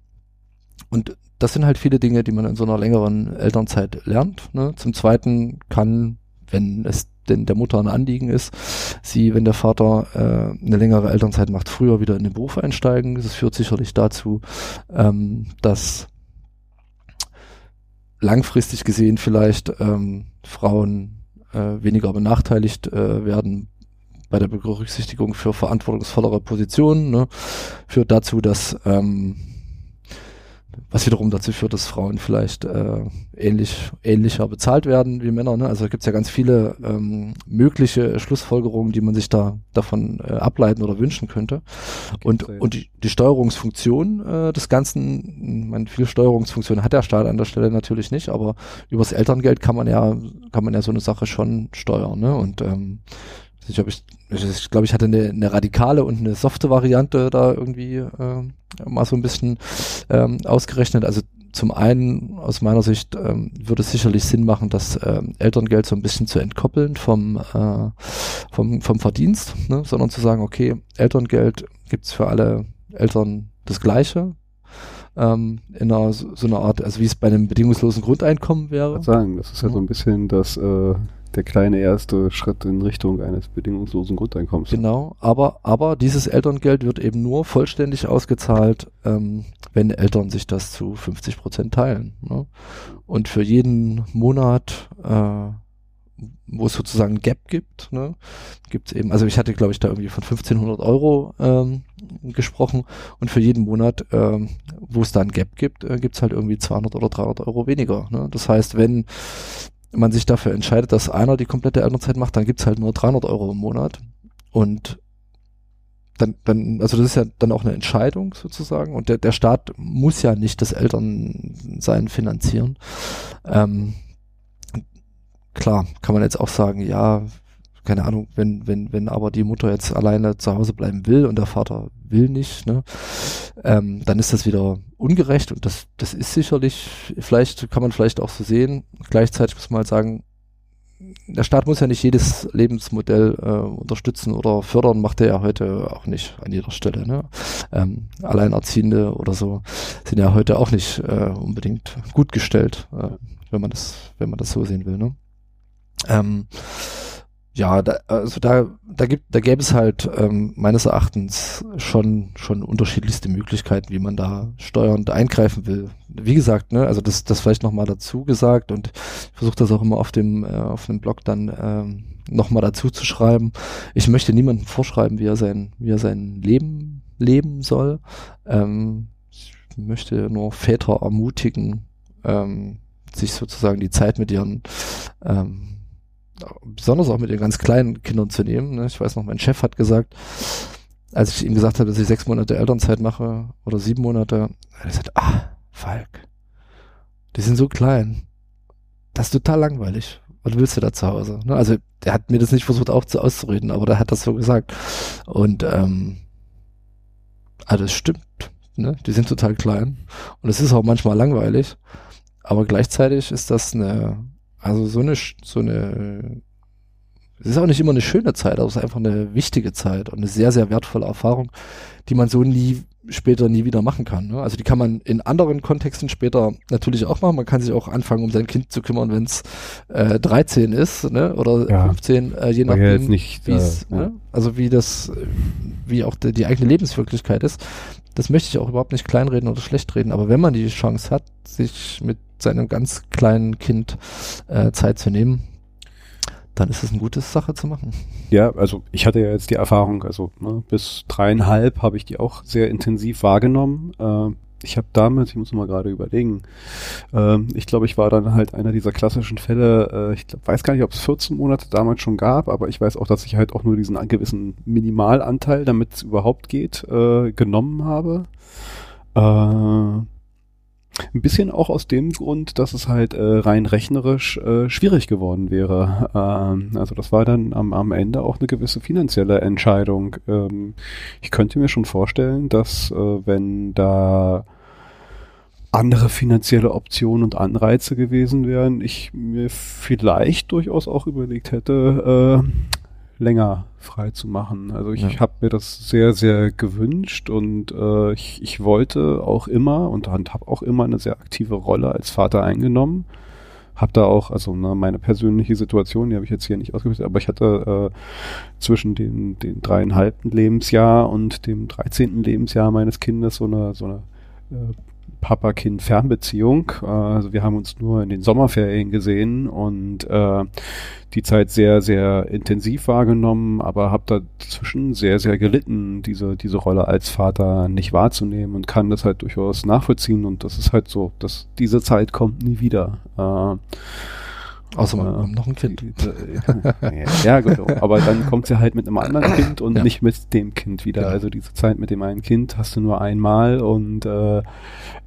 und das sind halt viele Dinge, die man in so einer längeren Elternzeit lernt. Ne. Zum Zweiten kann, wenn es denn der Mutter ein Anliegen ist, sie, wenn der Vater äh, eine längere Elternzeit macht, früher wieder in den Beruf einsteigen. Das führt sicherlich dazu, ähm, dass langfristig gesehen vielleicht ähm, Frauen äh, weniger benachteiligt äh, werden bei der Berücksichtigung für verantwortungsvollere Positionen, ne, führt dazu, dass ähm, was wiederum dazu führt, dass Frauen vielleicht äh, ähnlich ähnlicher bezahlt werden wie Männer. Ne? Also gibt es ja ganz viele ähm, mögliche Schlussfolgerungen, die man sich da davon äh, ableiten oder wünschen könnte. Okay, und und die, die Steuerungsfunktion äh, des Ganzen, man viel Steuerungsfunktion hat der Staat an der Stelle natürlich nicht, aber übers Elterngeld kann man ja kann man ja so eine Sache schon steuern. Ne? Und ähm, ich glaube, ich, ich, glaub, ich hatte eine, eine radikale und eine softe Variante da irgendwie äh, mal so ein bisschen ähm, ausgerechnet. Also zum einen aus meiner Sicht ähm, würde es sicherlich Sinn machen, das ähm, Elterngeld so ein bisschen zu entkoppeln vom, äh, vom, vom Verdienst, ne? sondern zu sagen, okay, Elterngeld gibt's für alle Eltern das Gleiche, ähm, in einer so, so einer Art, also wie es bei einem bedingungslosen Grundeinkommen wäre. Ich sagen, das ist ja so ein bisschen das äh, der kleine erste Schritt in Richtung eines bedingungslosen Grundeinkommens. Genau, aber, aber dieses Elterngeld wird eben nur vollständig ausgezahlt, ähm, wenn Eltern sich das zu 50 Prozent teilen. Ne? Und für jeden Monat, äh, wo es sozusagen ein Gap gibt, ne, gibt es eben, also ich hatte glaube ich da irgendwie von 1500 Euro ähm, gesprochen und für jeden Monat, ähm, wo es da ein Gap gibt, äh, gibt es halt irgendwie 200 oder 300 Euro weniger. Ne? Das heißt, wenn man sich dafür entscheidet, dass einer die komplette Elternzeit macht, dann gibt's halt nur 300 Euro im Monat. Und dann, dann, also das ist ja dann auch eine Entscheidung sozusagen. Und der, der Staat muss ja nicht das Elternsein finanzieren. Ähm, klar, kann man jetzt auch sagen, ja, keine Ahnung, wenn, wenn, wenn aber die Mutter jetzt alleine zu Hause bleiben will und der Vater will nicht, ne, ähm, dann ist das wieder ungerecht und das, das ist sicherlich, vielleicht kann man vielleicht auch so sehen. Gleichzeitig muss man halt sagen, der Staat muss ja nicht jedes Lebensmodell äh, unterstützen oder fördern, macht er ja heute auch nicht an jeder Stelle. Ne? Ähm, Alleinerziehende oder so sind ja heute auch nicht äh, unbedingt gut gestellt, äh, wenn man das, wenn man das so sehen will. Ne? Ähm, ja, da, also da, da gibt, da gäbe es halt ähm, meines Erachtens schon schon unterschiedlichste Möglichkeiten, wie man da steuernd eingreifen will. Wie gesagt, ne, also das, das vielleicht nochmal dazu gesagt und ich versuche das auch immer auf dem äh, auf dem Blog dann ähm, nochmal dazu zu schreiben. Ich möchte niemandem vorschreiben, wie er sein wie er sein Leben leben soll. Ähm, ich möchte nur Väter ermutigen, ähm, sich sozusagen die Zeit mit ihren ähm, besonders auch mit den ganz kleinen Kindern zu nehmen. Ne? Ich weiß noch, mein Chef hat gesagt, als ich ihm gesagt habe, dass ich sechs Monate Elternzeit mache oder sieben Monate, er hat gesagt, ah, Falk, die sind so klein. Das ist total langweilig. Was willst du da zu Hause? Ne? Also der hat mir das nicht versucht auch zu auszureden, aber der hat das so gesagt. Und ähm, also es stimmt. Ne? Die sind total klein. Und es ist auch manchmal langweilig. Aber gleichzeitig ist das eine also so eine, so eine, es ist auch nicht immer eine schöne Zeit, aber es ist einfach eine wichtige Zeit und eine sehr, sehr wertvolle Erfahrung, die man so nie später nie wieder machen kann. Ne? Also die kann man in anderen Kontexten später natürlich auch machen. Man kann sich auch anfangen, um sein Kind zu kümmern, wenn es äh, 13 ist ne? oder ja. 15, äh, je nachdem, nicht, wie es, äh, ne? also wie das, wie auch die, die eigene Lebenswirklichkeit ist. Das möchte ich auch überhaupt nicht kleinreden oder schlecht reden, aber wenn man die Chance hat, sich mit seinem ganz kleinen Kind äh, Zeit zu nehmen, dann ist es eine gute Sache zu machen. Ja, also ich hatte ja jetzt die Erfahrung, also ne, bis dreieinhalb habe ich die auch sehr intensiv wahrgenommen. Äh, ich habe damals, ich muss mal gerade überlegen, äh, ich glaube, ich war dann halt einer dieser klassischen Fälle, äh, ich glaub, weiß gar nicht, ob es 14 Monate damals schon gab, aber ich weiß auch, dass ich halt auch nur diesen gewissen Minimalanteil, damit es überhaupt geht, äh, genommen habe. Äh, ein bisschen auch aus dem Grund, dass es halt äh, rein rechnerisch äh, schwierig geworden wäre. Ähm, also das war dann am, am Ende auch eine gewisse finanzielle Entscheidung. Ähm, ich könnte mir schon vorstellen, dass äh, wenn da andere finanzielle Optionen und Anreize gewesen wären, ich mir vielleicht durchaus auch überlegt hätte, äh, länger frei zu machen. Also ich ja. habe mir das sehr, sehr gewünscht und äh, ich, ich wollte auch immer und habe auch immer eine sehr aktive Rolle als Vater eingenommen. Hab da auch, also ne, meine persönliche Situation, die habe ich jetzt hier nicht ausgeführt, aber ich hatte äh, zwischen dem, den dreieinhalbten Lebensjahr und dem dreizehnten Lebensjahr meines Kindes so eine, so eine äh, Papa-Kind-Fernbeziehung. Äh, also wir haben uns nur in den Sommerferien gesehen und äh, die Zeit sehr, sehr intensiv wahrgenommen, aber habe dazwischen sehr, sehr gelitten, diese, diese Rolle als Vater nicht wahrzunehmen und kann das halt durchaus nachvollziehen und das ist halt so, dass diese Zeit kommt nie wieder. Äh, Außer man äh, noch ein Kind. ja, gut. Aber dann kommt sie halt mit einem anderen Kind und ja. nicht mit dem Kind wieder. Genau. Also diese Zeit mit dem einen Kind hast du nur einmal und äh,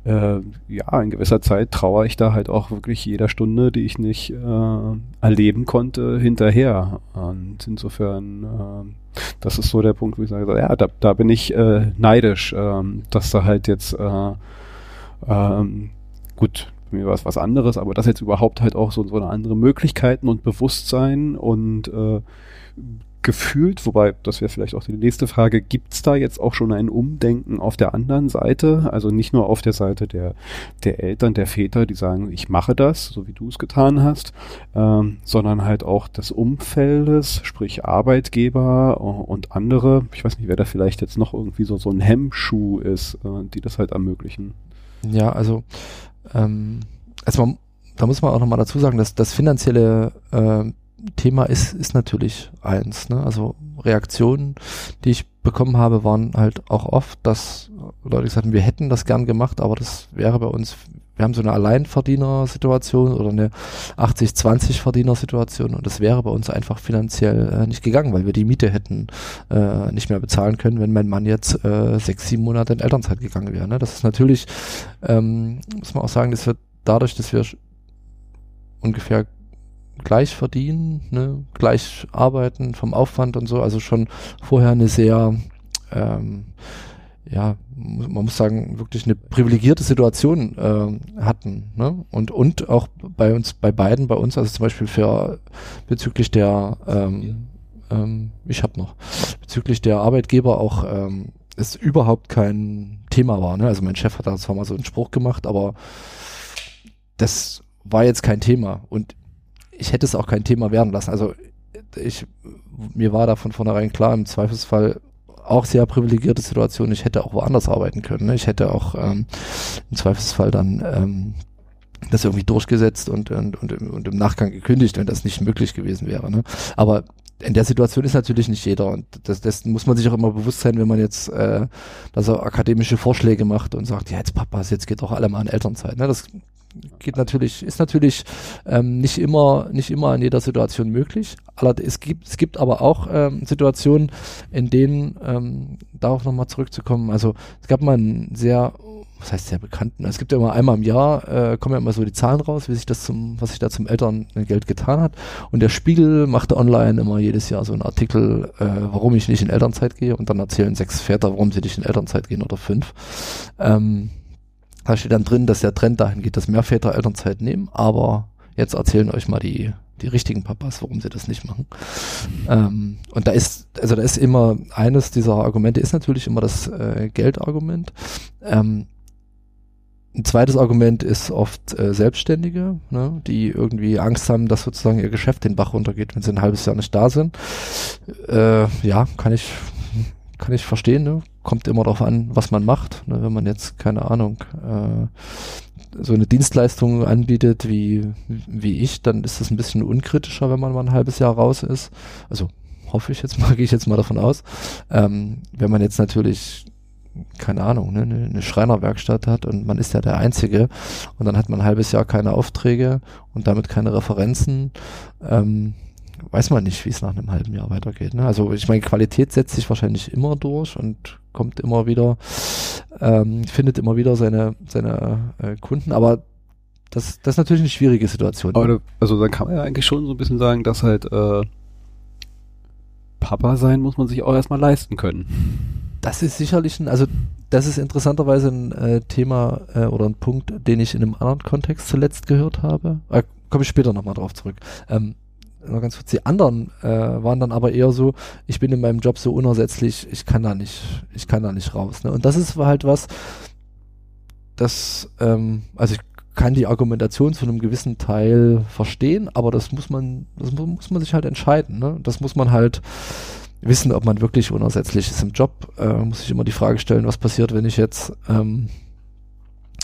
äh, ja, in gewisser Zeit trauere ich da halt auch wirklich jeder Stunde, die ich nicht äh, erleben konnte, hinterher. Und insofern, äh, das ist so der Punkt, wo ich sage, ja, da, da bin ich äh, neidisch, äh, dass da halt jetzt äh, ähm, gut, mir war es was anderes, aber das jetzt überhaupt halt auch so, so eine andere Möglichkeiten und Bewusstsein und äh, gefühlt, wobei das wäre vielleicht auch die nächste Frage, gibt es da jetzt auch schon ein Umdenken auf der anderen Seite? Also nicht nur auf der Seite der, der Eltern, der Väter, die sagen, ich mache das, so wie du es getan hast, ähm, sondern halt auch des Umfeldes, sprich Arbeitgeber und andere. Ich weiß nicht, wer da vielleicht jetzt noch irgendwie so, so ein Hemmschuh ist, äh, die das halt ermöglichen. Ja, also ähm, also da muss man auch nochmal dazu sagen, dass das finanzielle äh, Thema ist, ist natürlich eins. Ne? Also Reaktionen, die ich bekommen habe, waren halt auch oft, dass Leute gesagt haben, wir hätten das gern gemacht, aber das wäre bei uns, wir haben so eine Alleinverdiener-Situation oder eine 80-20-Verdiener-Situation und das wäre bei uns einfach finanziell äh, nicht gegangen, weil wir die Miete hätten äh, nicht mehr bezahlen können, wenn mein Mann jetzt äh, sechs, sieben Monate in Elternzeit gegangen wäre. Ne? Das ist natürlich, ähm, muss man auch sagen, das wird dadurch, dass wir ungefähr gleich verdienen, ne, gleich arbeiten vom Aufwand und so, also schon vorher eine sehr, ähm, ja, man muss sagen, wirklich eine privilegierte Situation äh, hatten. Ne? Und, und auch bei uns, bei beiden, bei uns, also zum Beispiel für bezüglich der, ähm, ähm, ich habe noch, bezüglich der Arbeitgeber auch ähm, es überhaupt kein Thema war. Ne? Also mein Chef hat da zwar mal so einen Spruch gemacht, aber das war jetzt kein Thema. Und ich hätte es auch kein Thema werden lassen. Also ich, mir war da von vornherein klar, im Zweifelsfall auch sehr privilegierte Situation. Ich hätte auch woanders arbeiten können. Ne? Ich hätte auch ähm, im Zweifelsfall dann ähm, das irgendwie durchgesetzt und, und, und, und im Nachgang gekündigt, wenn das nicht möglich gewesen wäre. Ne? Aber in der Situation ist natürlich nicht jeder und das, das muss man sich auch immer bewusst sein, wenn man jetzt äh, dass er akademische Vorschläge macht und sagt, ja jetzt Papas, jetzt geht doch alle mal in Elternzeit. Ne? Das geht natürlich, ist natürlich ähm, nicht immer, nicht immer in jeder Situation möglich. Allerdings, es gibt, es gibt aber auch ähm, Situationen, in denen, ähm, darauf nochmal zurückzukommen, also es gab mal einen sehr, was heißt sehr bekannten, es gibt ja immer einmal im Jahr, äh, kommen ja immer so die Zahlen raus, wie sich das zum, was sich da zum Elterngeld getan hat. Und der Spiegel machte online immer jedes Jahr so einen Artikel, äh, warum ich nicht in Elternzeit gehe und dann erzählen sechs Väter, warum sie nicht in Elternzeit gehen oder fünf. Ähm, da steht dann drin, dass der Trend dahin geht, dass mehr Väter Elternzeit nehmen, aber jetzt erzählen euch mal die die richtigen Papas, warum sie das nicht machen. Ähm, und da ist, also da ist immer eines dieser Argumente ist natürlich immer das äh, Geldargument. Ähm, ein zweites Argument ist oft äh, Selbstständige, ne, die irgendwie Angst haben, dass sozusagen ihr Geschäft den Bach runtergeht, wenn sie ein halbes Jahr nicht da sind. Äh, ja, kann ich kann ich verstehen. Ne? Kommt immer darauf an, was man macht. Ne? Wenn man jetzt keine Ahnung äh, so eine Dienstleistung anbietet wie, wie ich, dann ist das ein bisschen unkritischer, wenn man mal ein halbes Jahr raus ist. Also hoffe ich jetzt mal, gehe ich jetzt mal davon aus. Ähm, wenn man jetzt natürlich keine Ahnung, ne, eine Schreinerwerkstatt hat und man ist ja der Einzige und dann hat man ein halbes Jahr keine Aufträge und damit keine Referenzen, ähm, weiß man nicht, wie es nach einem halben Jahr weitergeht. Ne? Also ich meine, Qualität setzt sich wahrscheinlich immer durch und kommt immer wieder, ähm, findet immer wieder seine, seine äh, Kunden, aber das, das ist natürlich eine schwierige Situation. Aber ne? also dann kann man ja eigentlich schon so ein bisschen sagen, dass halt äh, Papa sein muss man sich auch erstmal leisten können. Das ist sicherlich ein, also das ist interessanterweise ein äh, Thema äh, oder ein Punkt, den ich in einem anderen Kontext zuletzt gehört habe. Äh, Komme ich später nochmal drauf zurück. Ähm, noch ganz kurz, die anderen äh, waren dann aber eher so, ich bin in meinem Job so unersetzlich, ich kann da nicht, ich kann da nicht raus. Ne? Und das ist halt was, das, ähm, also ich kann die Argumentation zu einem gewissen Teil verstehen, aber das muss man, das muss man sich halt entscheiden. Ne? Das muss man halt wissen, ob man wirklich unersetzlich ist im Job. Äh, muss ich immer die Frage stellen, was passiert, wenn ich jetzt ähm,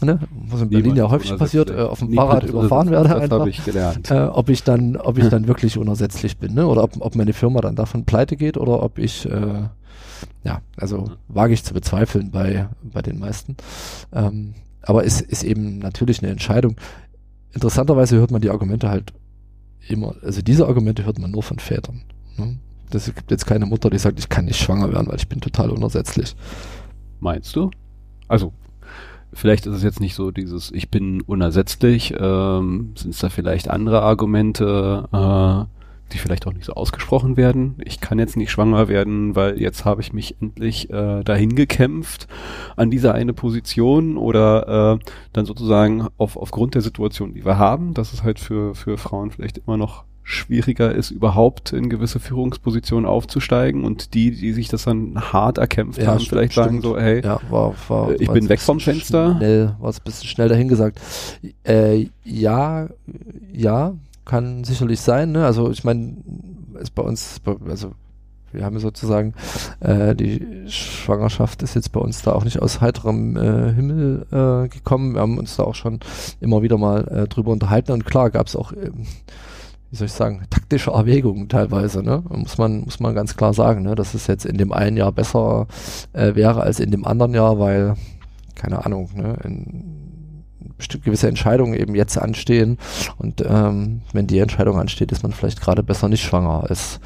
ne, was in Berlin ja häufig passiert, äh, auf dem Fahrrad überfahren werde das einfach, ich gelernt. Äh, ob ich dann, ob ich dann wirklich unersetzlich bin, ne? Oder ob, ob meine Firma dann davon pleite geht oder ob ich äh, ja, also wage ich zu bezweifeln bei, bei den meisten. Ähm, aber es ist eben natürlich eine Entscheidung. Interessanterweise hört man die Argumente halt immer, also diese Argumente hört man nur von Vätern. Ne? Das gibt jetzt keine Mutter, die sagt, ich kann nicht schwanger werden, weil ich bin total unersetzlich. Meinst du? Also vielleicht ist es jetzt nicht so dieses, ich bin unersetzlich, ähm, sind es da vielleicht andere Argumente, äh, die vielleicht auch nicht so ausgesprochen werden. Ich kann jetzt nicht schwanger werden, weil jetzt habe ich mich endlich äh, dahin gekämpft an diese eine Position oder äh, dann sozusagen auf, aufgrund der Situation, die wir haben, dass es halt für, für Frauen vielleicht immer noch schwieriger ist, überhaupt in gewisse Führungspositionen aufzusteigen und die, die sich das dann hart erkämpft ja, haben, stimmt, vielleicht stimmt. sagen so, hey, ja, war, war, ich bin weg vom Fenster. Schnell, war es ein bisschen schnell dahingesagt. Äh, ja, ja, kann sicherlich sein. Ne? Also ich meine, ist bei uns, also wir haben sozusagen äh, die Schwangerschaft ist jetzt bei uns da auch nicht aus heiterem äh, Himmel äh, gekommen. Wir haben uns da auch schon immer wieder mal äh, drüber unterhalten und klar gab es auch ähm, wie soll ich sagen, taktische Erwägungen teilweise, ne? Muss man, muss man ganz klar sagen, ne? Dass es jetzt in dem einen Jahr besser äh, wäre als in dem anderen Jahr, weil, keine Ahnung, ne, in gewisse Entscheidungen eben jetzt anstehen und ähm, wenn die Entscheidung ansteht, ist man vielleicht gerade besser nicht schwanger als,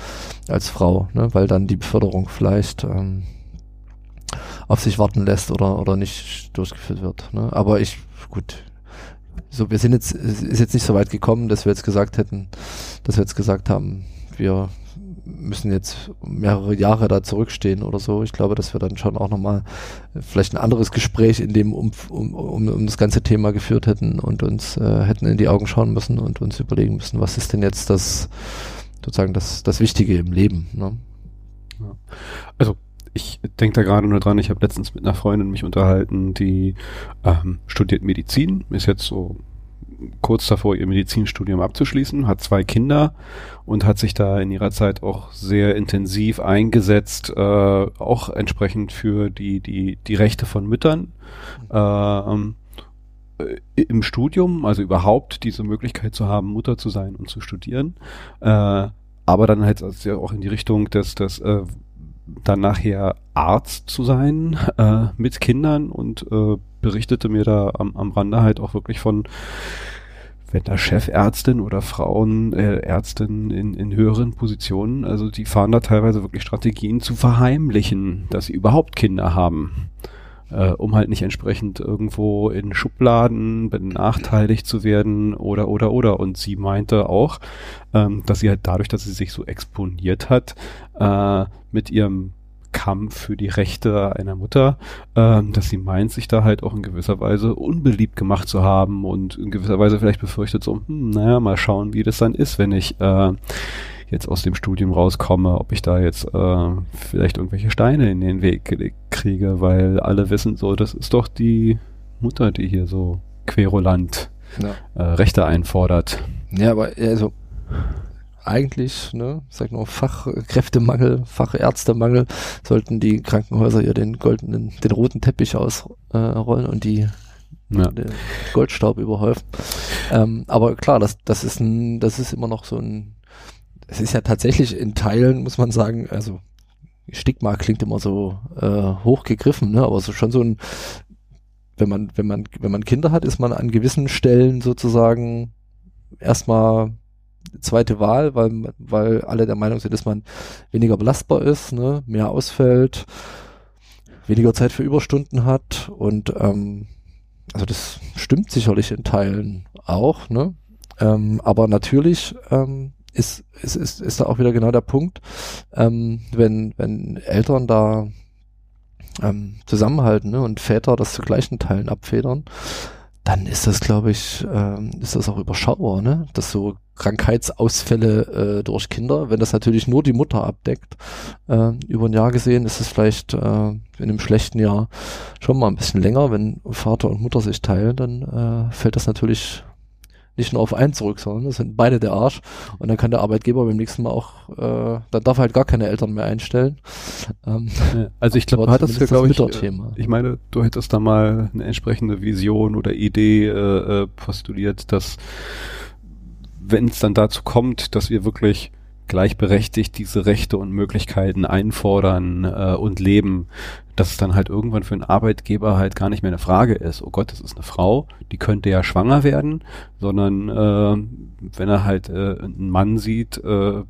als Frau, ne? weil dann die Beförderung vielleicht ähm, auf sich warten lässt oder, oder nicht durchgeführt wird. Ne? Aber ich, gut, so, wir sind jetzt, ist jetzt nicht so weit gekommen, dass wir jetzt gesagt hätten, dass wir jetzt gesagt haben, wir müssen jetzt mehrere Jahre da zurückstehen oder so. Ich glaube, dass wir dann schon auch nochmal vielleicht ein anderes Gespräch in dem um, um, um, um das ganze Thema geführt hätten und uns äh, hätten in die Augen schauen müssen und uns überlegen müssen, was ist denn jetzt das sozusagen das, das Wichtige im Leben. Ne? Also ich denke da gerade nur dran, ich habe letztens mit einer Freundin mich unterhalten, die ähm, studiert Medizin, ist jetzt so kurz davor, ihr Medizinstudium abzuschließen, hat zwei Kinder und hat sich da in ihrer Zeit auch sehr intensiv eingesetzt, äh, auch entsprechend für die, die, die Rechte von Müttern. Ähm, äh, im Studium, also überhaupt diese Möglichkeit zu haben, Mutter zu sein und zu studieren, äh, aber dann halt also auch in die Richtung des, des äh, dann nachher Arzt zu sein äh, mit Kindern und äh, berichtete mir da am, am Rande halt auch wirklich von wenn da Chefärztin oder Frauen äh, in, in höheren Positionen, also die fahren da teilweise wirklich Strategien zu verheimlichen, dass sie überhaupt Kinder haben äh, um halt nicht entsprechend irgendwo in Schubladen benachteiligt zu werden oder oder oder. Und sie meinte auch, ähm, dass sie halt dadurch, dass sie sich so exponiert hat, äh, mit ihrem Kampf für die Rechte einer Mutter, ähm, dass sie meint, sich da halt auch in gewisser Weise unbeliebt gemacht zu haben und in gewisser Weise vielleicht befürchtet so, hm, naja, mal schauen, wie das dann ist, wenn ich äh, jetzt aus dem Studium rauskomme, ob ich da jetzt äh, vielleicht irgendwelche Steine in den Weg kriege, weil alle wissen so, das ist doch die Mutter, die hier so querulant ja. äh, Rechte einfordert. Ja, aber also eigentlich, ne, sag nur Fachkräftemangel, Fachärztemangel, sollten die Krankenhäuser ja den goldenen, den roten Teppich ausrollen äh, und die ja. den Goldstaub überhäufen. Ähm, aber klar, das, das ist ein, das ist immer noch so ein es ist ja tatsächlich in Teilen, muss man sagen, also Stigma klingt immer so äh, hochgegriffen, ne? aber so schon so ein, wenn man, wenn man, wenn man Kinder hat, ist man an gewissen Stellen sozusagen erstmal zweite Wahl, weil, weil alle der Meinung sind, dass man weniger belastbar ist, ne? mehr ausfällt, weniger Zeit für Überstunden hat und ähm, also das stimmt sicherlich in Teilen auch, ne? Ähm, aber natürlich ähm, ist, ist, ist, ist da auch wieder genau der Punkt, ähm, wenn, wenn Eltern da ähm, zusammenhalten ne, und Väter das zu gleichen Teilen abfedern, dann ist das, glaube ich, ähm, ist das auch überschaubar, ne? Dass so Krankheitsausfälle äh, durch Kinder, wenn das natürlich nur die Mutter abdeckt, äh, über ein Jahr gesehen, ist es vielleicht äh, in einem schlechten Jahr schon mal ein bisschen länger. Wenn Vater und Mutter sich teilen, dann äh, fällt das natürlich nicht nur auf einen zurück, sondern das sind beide der Arsch. Und dann kann der Arbeitgeber beim nächsten Mal auch, äh, dann darf er halt gar keine Eltern mehr einstellen. Ähm, also ich glaube, du hattest ja, glaube ich, äh, ich meine, du hättest da mal eine entsprechende Vision oder Idee äh, äh postuliert, dass wenn es dann dazu kommt, dass wir wirklich gleichberechtigt diese Rechte und Möglichkeiten einfordern äh, und leben, dass es dann halt irgendwann für einen Arbeitgeber halt gar nicht mehr eine Frage ist, oh Gott, das ist eine Frau, die könnte ja schwanger werden, sondern äh, wenn er halt äh, einen Mann sieht, äh,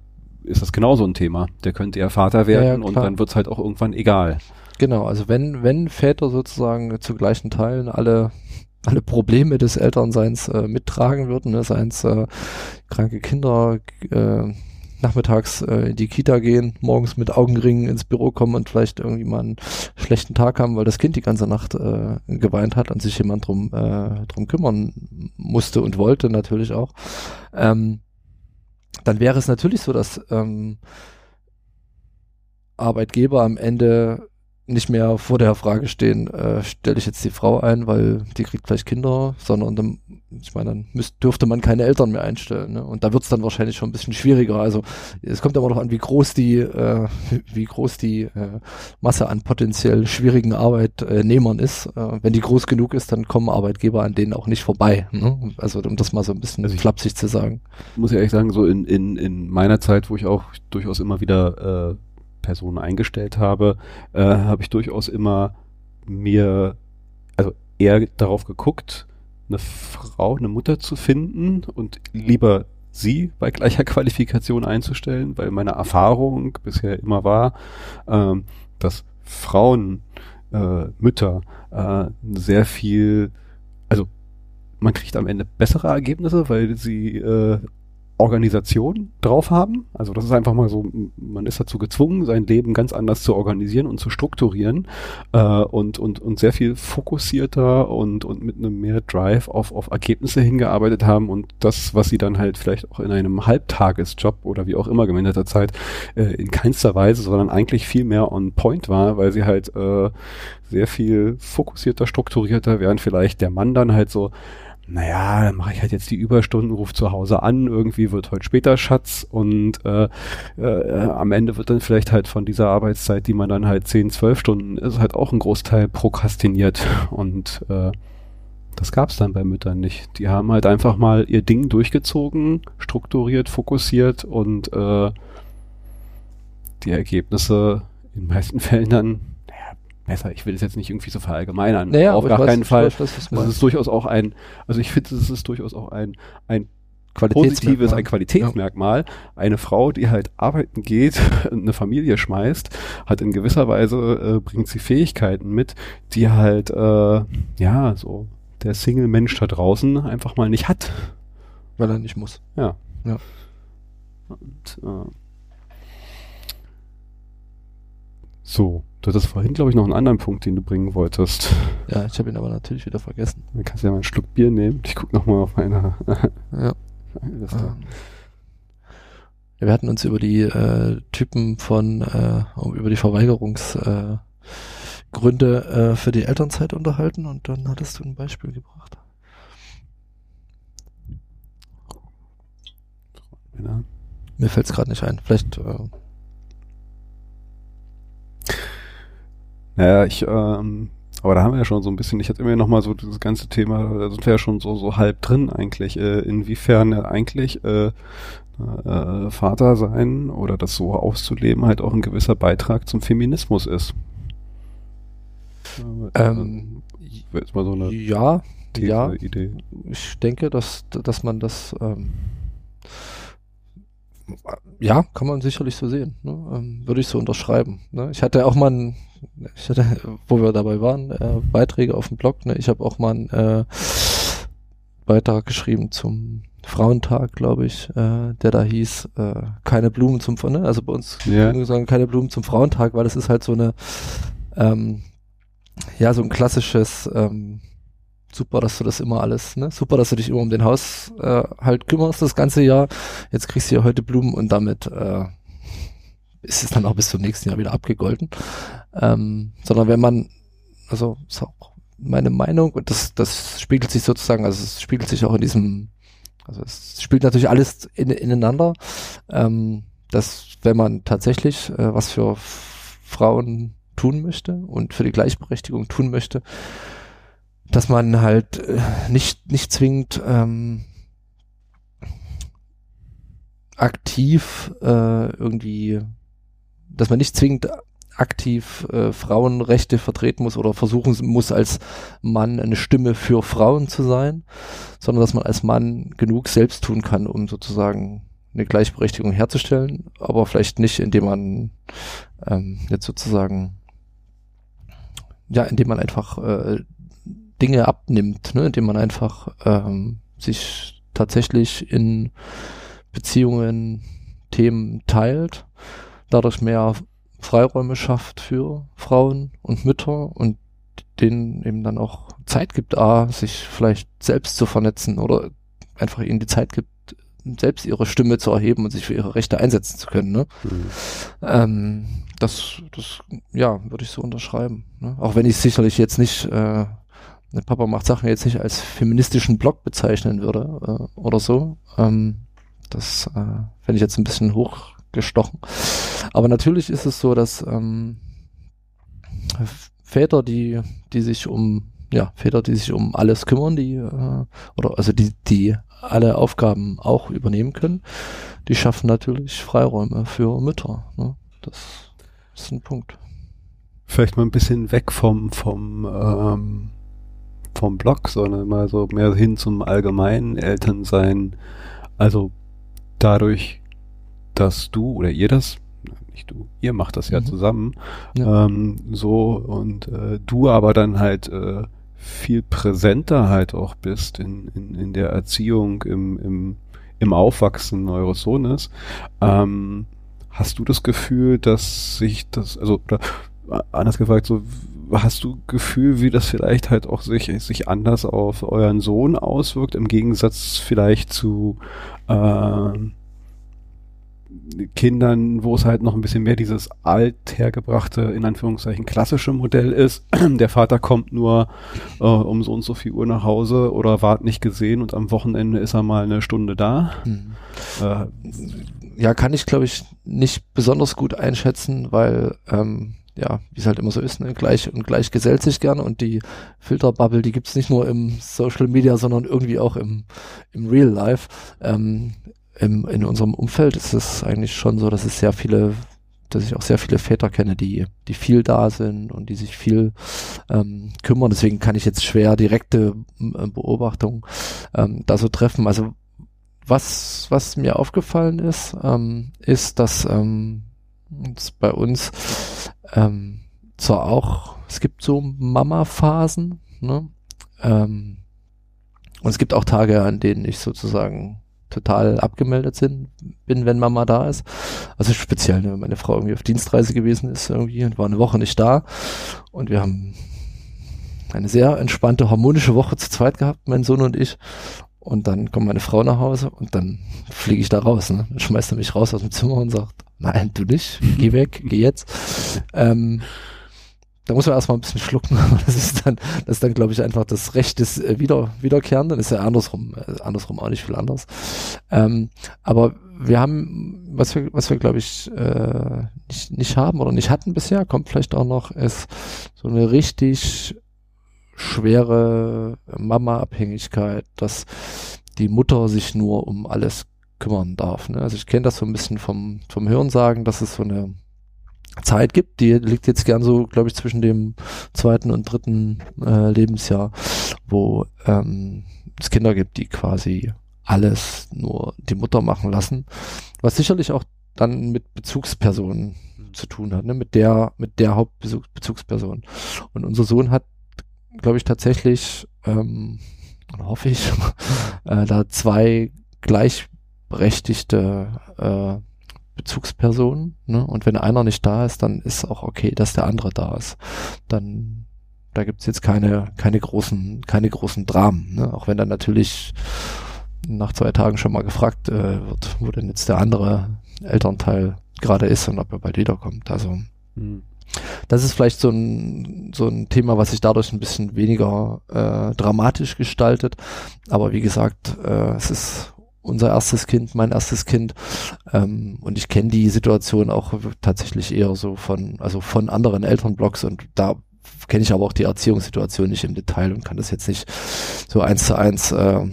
ist das genauso ein Thema. Der könnte ja Vater werden ja, und dann wird es halt auch irgendwann egal. Genau, also wenn, wenn Väter sozusagen zu gleichen Teilen alle alle Probleme des Elternseins äh, mittragen würden, ne, seien es äh, kranke Kinder, äh, nachmittags äh, in die Kita gehen, morgens mit Augenringen ins Büro kommen und vielleicht irgendwie mal einen schlechten Tag haben, weil das Kind die ganze Nacht äh, geweint hat und sich jemand drum, äh, drum kümmern musste und wollte natürlich auch, ähm, dann wäre es natürlich so, dass ähm, Arbeitgeber am Ende nicht mehr vor der Frage stehen, äh, stelle ich jetzt die Frau ein, weil die kriegt gleich Kinder, sondern dann, ich meine, dann müsst, dürfte man keine Eltern mehr einstellen. Ne? Und da wird es dann wahrscheinlich schon ein bisschen schwieriger. Also es kommt aber noch an, wie groß die, äh, wie groß die äh, Masse an potenziell schwierigen Arbeitnehmern ist. Äh, wenn die groß genug ist, dann kommen Arbeitgeber an denen auch nicht vorbei. Ne? Also um das mal so ein bisschen also flapsig zu sagen. Muss ich ehrlich sagen, so in, in, in meiner Zeit, wo ich auch durchaus immer wieder äh, Personen eingestellt habe, äh, habe ich durchaus immer mir, also eher darauf geguckt, eine Frau, eine Mutter zu finden und lieber sie bei gleicher Qualifikation einzustellen, weil meine Erfahrung bisher immer war, ähm, dass Frauen, äh, Mütter äh, sehr viel, also man kriegt am Ende bessere Ergebnisse, weil sie äh, Organisation drauf haben. Also das ist einfach mal so, man ist dazu gezwungen, sein Leben ganz anders zu organisieren und zu strukturieren äh, und, und, und sehr viel fokussierter und, und mit einem mehr Drive auf, auf Ergebnisse hingearbeitet haben und das, was sie dann halt vielleicht auch in einem Halbtagesjob oder wie auch immer geminderter Zeit äh, in keinster Weise, sondern eigentlich viel mehr on point war, weil sie halt äh, sehr viel fokussierter, strukturierter, während vielleicht der Mann dann halt so naja, dann mache ich halt jetzt die Überstunden, ruf zu Hause an, irgendwie wird heute später Schatz und äh, äh, am Ende wird dann vielleicht halt von dieser Arbeitszeit, die man dann halt 10, 12 Stunden ist, halt auch ein Großteil prokrastiniert und äh, das gab's dann bei Müttern nicht. Die haben halt einfach mal ihr Ding durchgezogen, strukturiert, fokussiert und äh, die Ergebnisse in den meisten Fällen dann besser. Ich will es jetzt nicht irgendwie so verallgemeinern. Naja, auf gar weiß, keinen Fall. Weiß, das, das ist durchaus auch ein, also ich finde, es ist durchaus auch ein, ein positives, ein Qualitätsmerkmal. Ja. Eine Frau, die halt arbeiten geht, eine Familie schmeißt, hat in gewisser Weise, äh, bringt sie Fähigkeiten mit, die halt, äh, ja, so der Single-Mensch da draußen einfach mal nicht hat. Weil er nicht muss. Ja. Ja. Und, äh, so. Du hattest vorhin, glaube ich, noch einen anderen Punkt, den du bringen wolltest. Ja, ich habe ihn aber natürlich wieder vergessen. Dann kannst du ja mal einen Schluck Bier nehmen. Ich gucke nochmal auf meine ja. Liste. Ähm. Ja, wir hatten uns über die äh, Typen von, äh, über die Verweigerungsgründe äh, äh, für die Elternzeit unterhalten und dann hattest du ein Beispiel gebracht. Ja. Mir fällt es gerade nicht ein. Vielleicht. Äh naja, ich, ähm, aber da haben wir ja schon so ein bisschen, ich hatte immer noch mal so dieses ganze Thema, da sind wir ja schon so, so halb drin eigentlich, äh, inwiefern eigentlich äh, äh, Vater sein oder das so auszuleben halt auch ein gewisser Beitrag zum Feminismus ist. Ähm, jetzt mal so eine ja, These, ja, Idee. Ich denke, dass, dass man das ähm, ja, kann man sicherlich so sehen. Ne? Ähm, würde ich so unterschreiben. Ne? Ich hatte auch mal ein, ich hatte, wo wir dabei waren, äh, Beiträge auf dem Blog. Ne? Ich habe auch mal einen äh, Beitrag geschrieben zum Frauentag, glaube ich, äh, der da hieß, äh, keine Blumen zum, ne? also bei uns yeah. sagen keine Blumen zum Frauentag, weil es ist halt so eine, ähm, ja, so ein klassisches, ähm, super, dass du das immer alles, ne? Super, dass du dich immer um den Haus äh, halt kümmerst das ganze Jahr. Jetzt kriegst du ja heute Blumen und damit äh, ist es dann auch bis zum nächsten Jahr wieder abgegolten. Ähm, sondern wenn man, also ist auch meine Meinung und das, das spiegelt sich sozusagen, also es spiegelt sich auch in diesem also es spielt natürlich alles in, ineinander, ähm, dass wenn man tatsächlich äh, was für Frauen tun möchte und für die Gleichberechtigung tun möchte, dass man halt äh, nicht nicht zwingend ähm, aktiv äh, irgendwie, dass man nicht zwingend aktiv äh, Frauenrechte vertreten muss oder versuchen muss, als Mann eine Stimme für Frauen zu sein, sondern dass man als Mann genug selbst tun kann, um sozusagen eine Gleichberechtigung herzustellen, aber vielleicht nicht, indem man ähm, jetzt sozusagen, ja, indem man einfach äh, Dinge abnimmt, ne, indem man einfach ähm, sich tatsächlich in Beziehungen Themen teilt, dadurch mehr Freiräume schafft für Frauen und Mütter und denen eben dann auch Zeit gibt, A, sich vielleicht selbst zu vernetzen oder einfach ihnen die Zeit gibt, selbst ihre Stimme zu erheben und sich für ihre Rechte einsetzen zu können. Ne? Mhm. Ähm, das, das, ja, würde ich so unterschreiben. Ne? Auch wenn ich sicherlich jetzt nicht, äh, Papa macht Sachen jetzt nicht als feministischen Blog bezeichnen würde äh, oder so. Ähm, das äh, fände ich jetzt ein bisschen hoch gestochen. Aber natürlich ist es so, dass ähm, Väter, die, die sich um, ja, Väter, die sich um alles kümmern, die, äh, oder also die, die alle Aufgaben auch übernehmen können, die schaffen natürlich Freiräume für Mütter. Ne? Das ist ein Punkt. Vielleicht mal ein bisschen weg vom, vom, ähm, vom Blog, sondern mal so mehr hin zum allgemeinen Elternsein. Also dadurch dass du oder ihr das, nicht du, ihr macht das ja mhm. zusammen, ja. Ähm, so und äh, du aber dann halt äh, viel präsenter halt auch bist in, in, in der Erziehung, im, im, im Aufwachsen eures Sohnes. Ähm, hast du das Gefühl, dass sich das, also oder anders gefragt, so hast du Gefühl, wie das vielleicht halt auch sich, sich anders auf euren Sohn auswirkt, im Gegensatz vielleicht zu äh, Kindern, wo es halt noch ein bisschen mehr dieses althergebrachte, in Anführungszeichen klassische Modell ist. Der Vater kommt nur äh, um so und so viel Uhr nach Hause oder wart nicht gesehen und am Wochenende ist er mal eine Stunde da. Mhm. Äh, ja, kann ich glaube ich nicht besonders gut einschätzen, weil ähm, ja, wie es halt immer so ist, ne? gleich und gleich gesellt sich gerne und die Filterbubble, die gibt's nicht nur im Social Media, sondern irgendwie auch im, im Real Life. Ähm, im, in unserem Umfeld ist es eigentlich schon so, dass es sehr viele, dass ich auch sehr viele Väter kenne, die, die viel da sind und die sich viel ähm, kümmern. Deswegen kann ich jetzt schwer direkte äh, Beobachtungen ähm, da so treffen. Also was, was mir aufgefallen ist, ähm, ist, dass ähm, bei uns ähm, zwar auch, es gibt so Mama-Phasen, ne? Ähm, und es gibt auch Tage, an denen ich sozusagen total abgemeldet sind, bin, wenn Mama da ist. Also speziell, ne, wenn meine Frau irgendwie auf Dienstreise gewesen ist irgendwie und war eine Woche nicht da und wir haben eine sehr entspannte, harmonische Woche zu zweit gehabt, mein Sohn und ich. Und dann kommt meine Frau nach Hause und dann fliege ich da raus. Ne? Dann schmeißt er mich raus aus dem Zimmer und sagt, nein, du nicht, geh weg, geh jetzt. Ähm, da muss man erstmal ein bisschen schlucken, das ist dann, das ist dann, glaube ich, einfach das Recht des äh, Wieder Wiederkehren, dann ist ja andersrum, äh, andersrum auch nicht viel anders. Ähm, aber wir haben, was wir, was wir, glaube ich, äh, nicht, nicht haben oder nicht hatten bisher, kommt vielleicht auch noch, ist so eine richtig schwere Mama-Abhängigkeit, dass die Mutter sich nur um alles kümmern darf. Ne? Also ich kenne das so ein bisschen vom, vom Hörensagen, dass es so eine Zeit gibt, die liegt jetzt gern so, glaube ich, zwischen dem zweiten und dritten äh, Lebensjahr, wo ähm, es Kinder gibt, die quasi alles nur die Mutter machen lassen, was sicherlich auch dann mit Bezugspersonen mhm. zu tun hat, ne? mit der mit der Hauptbezugsperson. Und unser Sohn hat, glaube ich, tatsächlich, ähm, hoffe ich, äh, da zwei gleichberechtigte äh, Bezugspersonen. Ne? Und wenn einer nicht da ist, dann ist auch okay, dass der andere da ist. Dann da gibt's jetzt keine, keine großen, keine großen Dramen. Ne? Auch wenn dann natürlich nach zwei Tagen schon mal gefragt äh, wird, wo denn jetzt der andere Elternteil gerade ist und ob er bald wiederkommt. Also hm. das ist vielleicht so ein, so ein Thema, was sich dadurch ein bisschen weniger äh, dramatisch gestaltet. Aber wie gesagt, äh, es ist unser erstes Kind, mein erstes Kind. Ähm, und ich kenne die Situation auch tatsächlich eher so von, also von anderen Elternblocks und da kenne ich aber auch die Erziehungssituation nicht im Detail und kann das jetzt nicht so eins zu eins äh,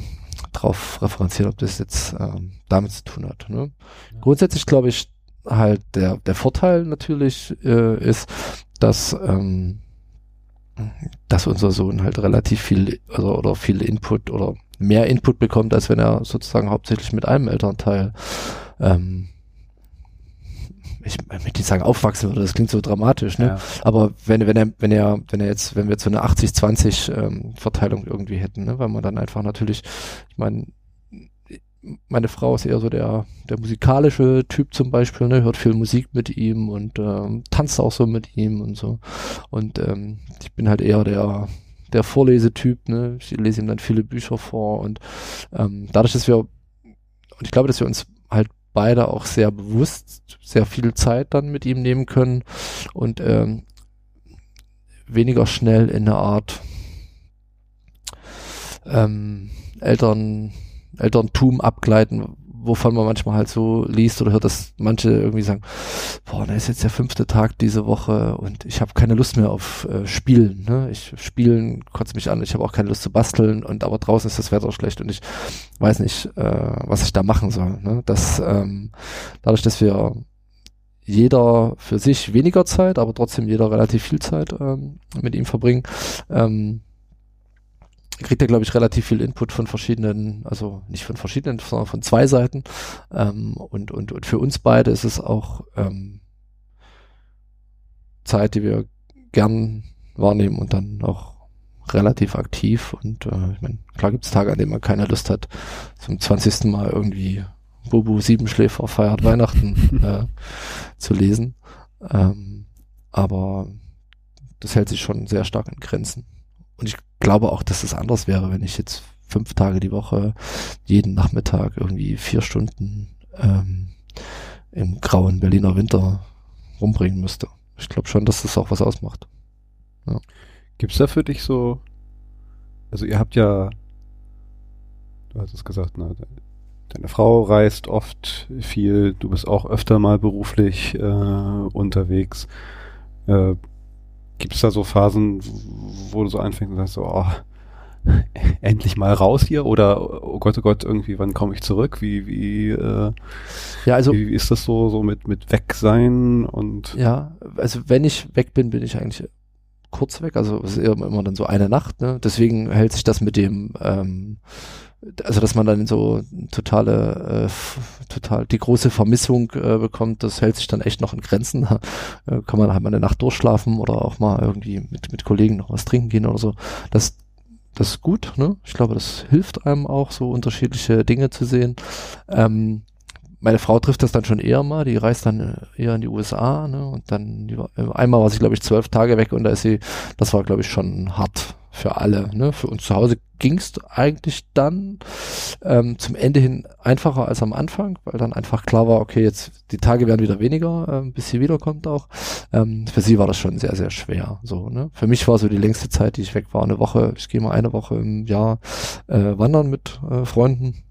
drauf referenzieren, ob das jetzt äh, damit zu tun hat. Ne? Ja. Grundsätzlich glaube ich halt der, der Vorteil natürlich äh, ist, dass ähm, dass unser Sohn halt relativ viel also, oder viel Input oder mehr Input bekommt, als wenn er sozusagen hauptsächlich mit einem Elternteil ähm, ich möchte nicht sagen aufwachsen würde, das klingt so dramatisch, ne? Ja. Aber wenn, wenn er, wenn er, wenn er jetzt, wenn wir jetzt so eine 80-20 ähm, Verteilung irgendwie hätten, ne? Weil man dann einfach natürlich, ich meine, meine Frau ist eher so der, der musikalische Typ zum Beispiel, ne, hört viel Musik mit ihm und ähm, tanzt auch so mit ihm und so. Und ähm, ich bin halt eher der, der Vorlesetyp, ne? Ich lese ihm dann viele Bücher vor und ähm, dadurch, dass wir, und ich glaube, dass wir uns halt beide auch sehr bewusst sehr viel Zeit dann mit ihm nehmen können und ähm, weniger schnell in eine Art ähm, Eltern, Elterntum abgleiten, wovon man manchmal halt so liest oder hört, dass manche irgendwie sagen, boah, da ist jetzt der fünfte Tag diese Woche und ich habe keine Lust mehr auf äh, Spielen. Ne? Ich spielen kotzt mich an, ich habe auch keine Lust zu basteln und aber draußen ist das Wetter schlecht und ich weiß nicht, äh, was ich da machen soll. Ne? Das ähm, dadurch, dass wir jeder für sich weniger Zeit, aber trotzdem jeder relativ viel Zeit ähm, mit ihm verbringen, ähm, kriegt er, glaube ich, relativ viel Input von verschiedenen, also nicht von verschiedenen, sondern von zwei Seiten. Ähm, und, und, und für uns beide ist es auch ähm, Zeit, die wir gern wahrnehmen und dann auch relativ aktiv. Und äh, ich meine, klar gibt es Tage, an denen man keine Lust hat, zum 20. Mal irgendwie Bubu Siebenschläfer feiert Weihnachten äh, zu lesen. Ähm, aber das hält sich schon sehr stark in Grenzen. Und ich glaube auch, dass es anders wäre, wenn ich jetzt fünf Tage die Woche jeden Nachmittag irgendwie vier Stunden ähm, im grauen Berliner Winter rumbringen müsste. Ich glaube schon, dass das auch was ausmacht. Ja. Gibt's da für dich so, also ihr habt ja, du hast es gesagt, ne, deine Frau reist oft viel, du bist auch öfter mal beruflich äh, unterwegs. Äh, Gibt es da so Phasen, wo du so anfängst und sagst so, oh, endlich mal raus hier oder oh Gott, oh Gott, irgendwie, wann komme ich zurück? Wie, wie, äh, ja, also, wie, wie ist das so, so mit, mit Wegsein und? Ja, also wenn ich weg bin, bin ich eigentlich kurz weg, also es ist immer dann so eine Nacht, ne? Deswegen hält sich das mit dem, ähm, also dass man dann so totale, äh, total die große Vermissung äh, bekommt, das hält sich dann echt noch in Grenzen. Da äh, kann man halt mal eine Nacht durchschlafen oder auch mal irgendwie mit, mit Kollegen noch was trinken gehen oder so. Das das ist gut, ne? Ich glaube, das hilft einem auch, so unterschiedliche Dinge zu sehen. Ähm, meine Frau trifft das dann schon eher mal, die reist dann äh, eher in die USA, ne? Und dann äh, einmal war sie, glaube ich, zwölf Tage weg und da ist sie, das war, glaube ich, schon hart für alle. Ne? Für uns zu Hause ging es eigentlich dann ähm, zum Ende hin einfacher als am Anfang, weil dann einfach klar war, okay, jetzt die Tage werden wieder weniger, ähm, bis sie wiederkommt auch. Ähm, für sie war das schon sehr, sehr schwer. So, ne? Für mich war so die längste Zeit, die ich weg war, eine Woche, ich gehe mal eine Woche im Jahr äh, wandern mit äh, Freunden.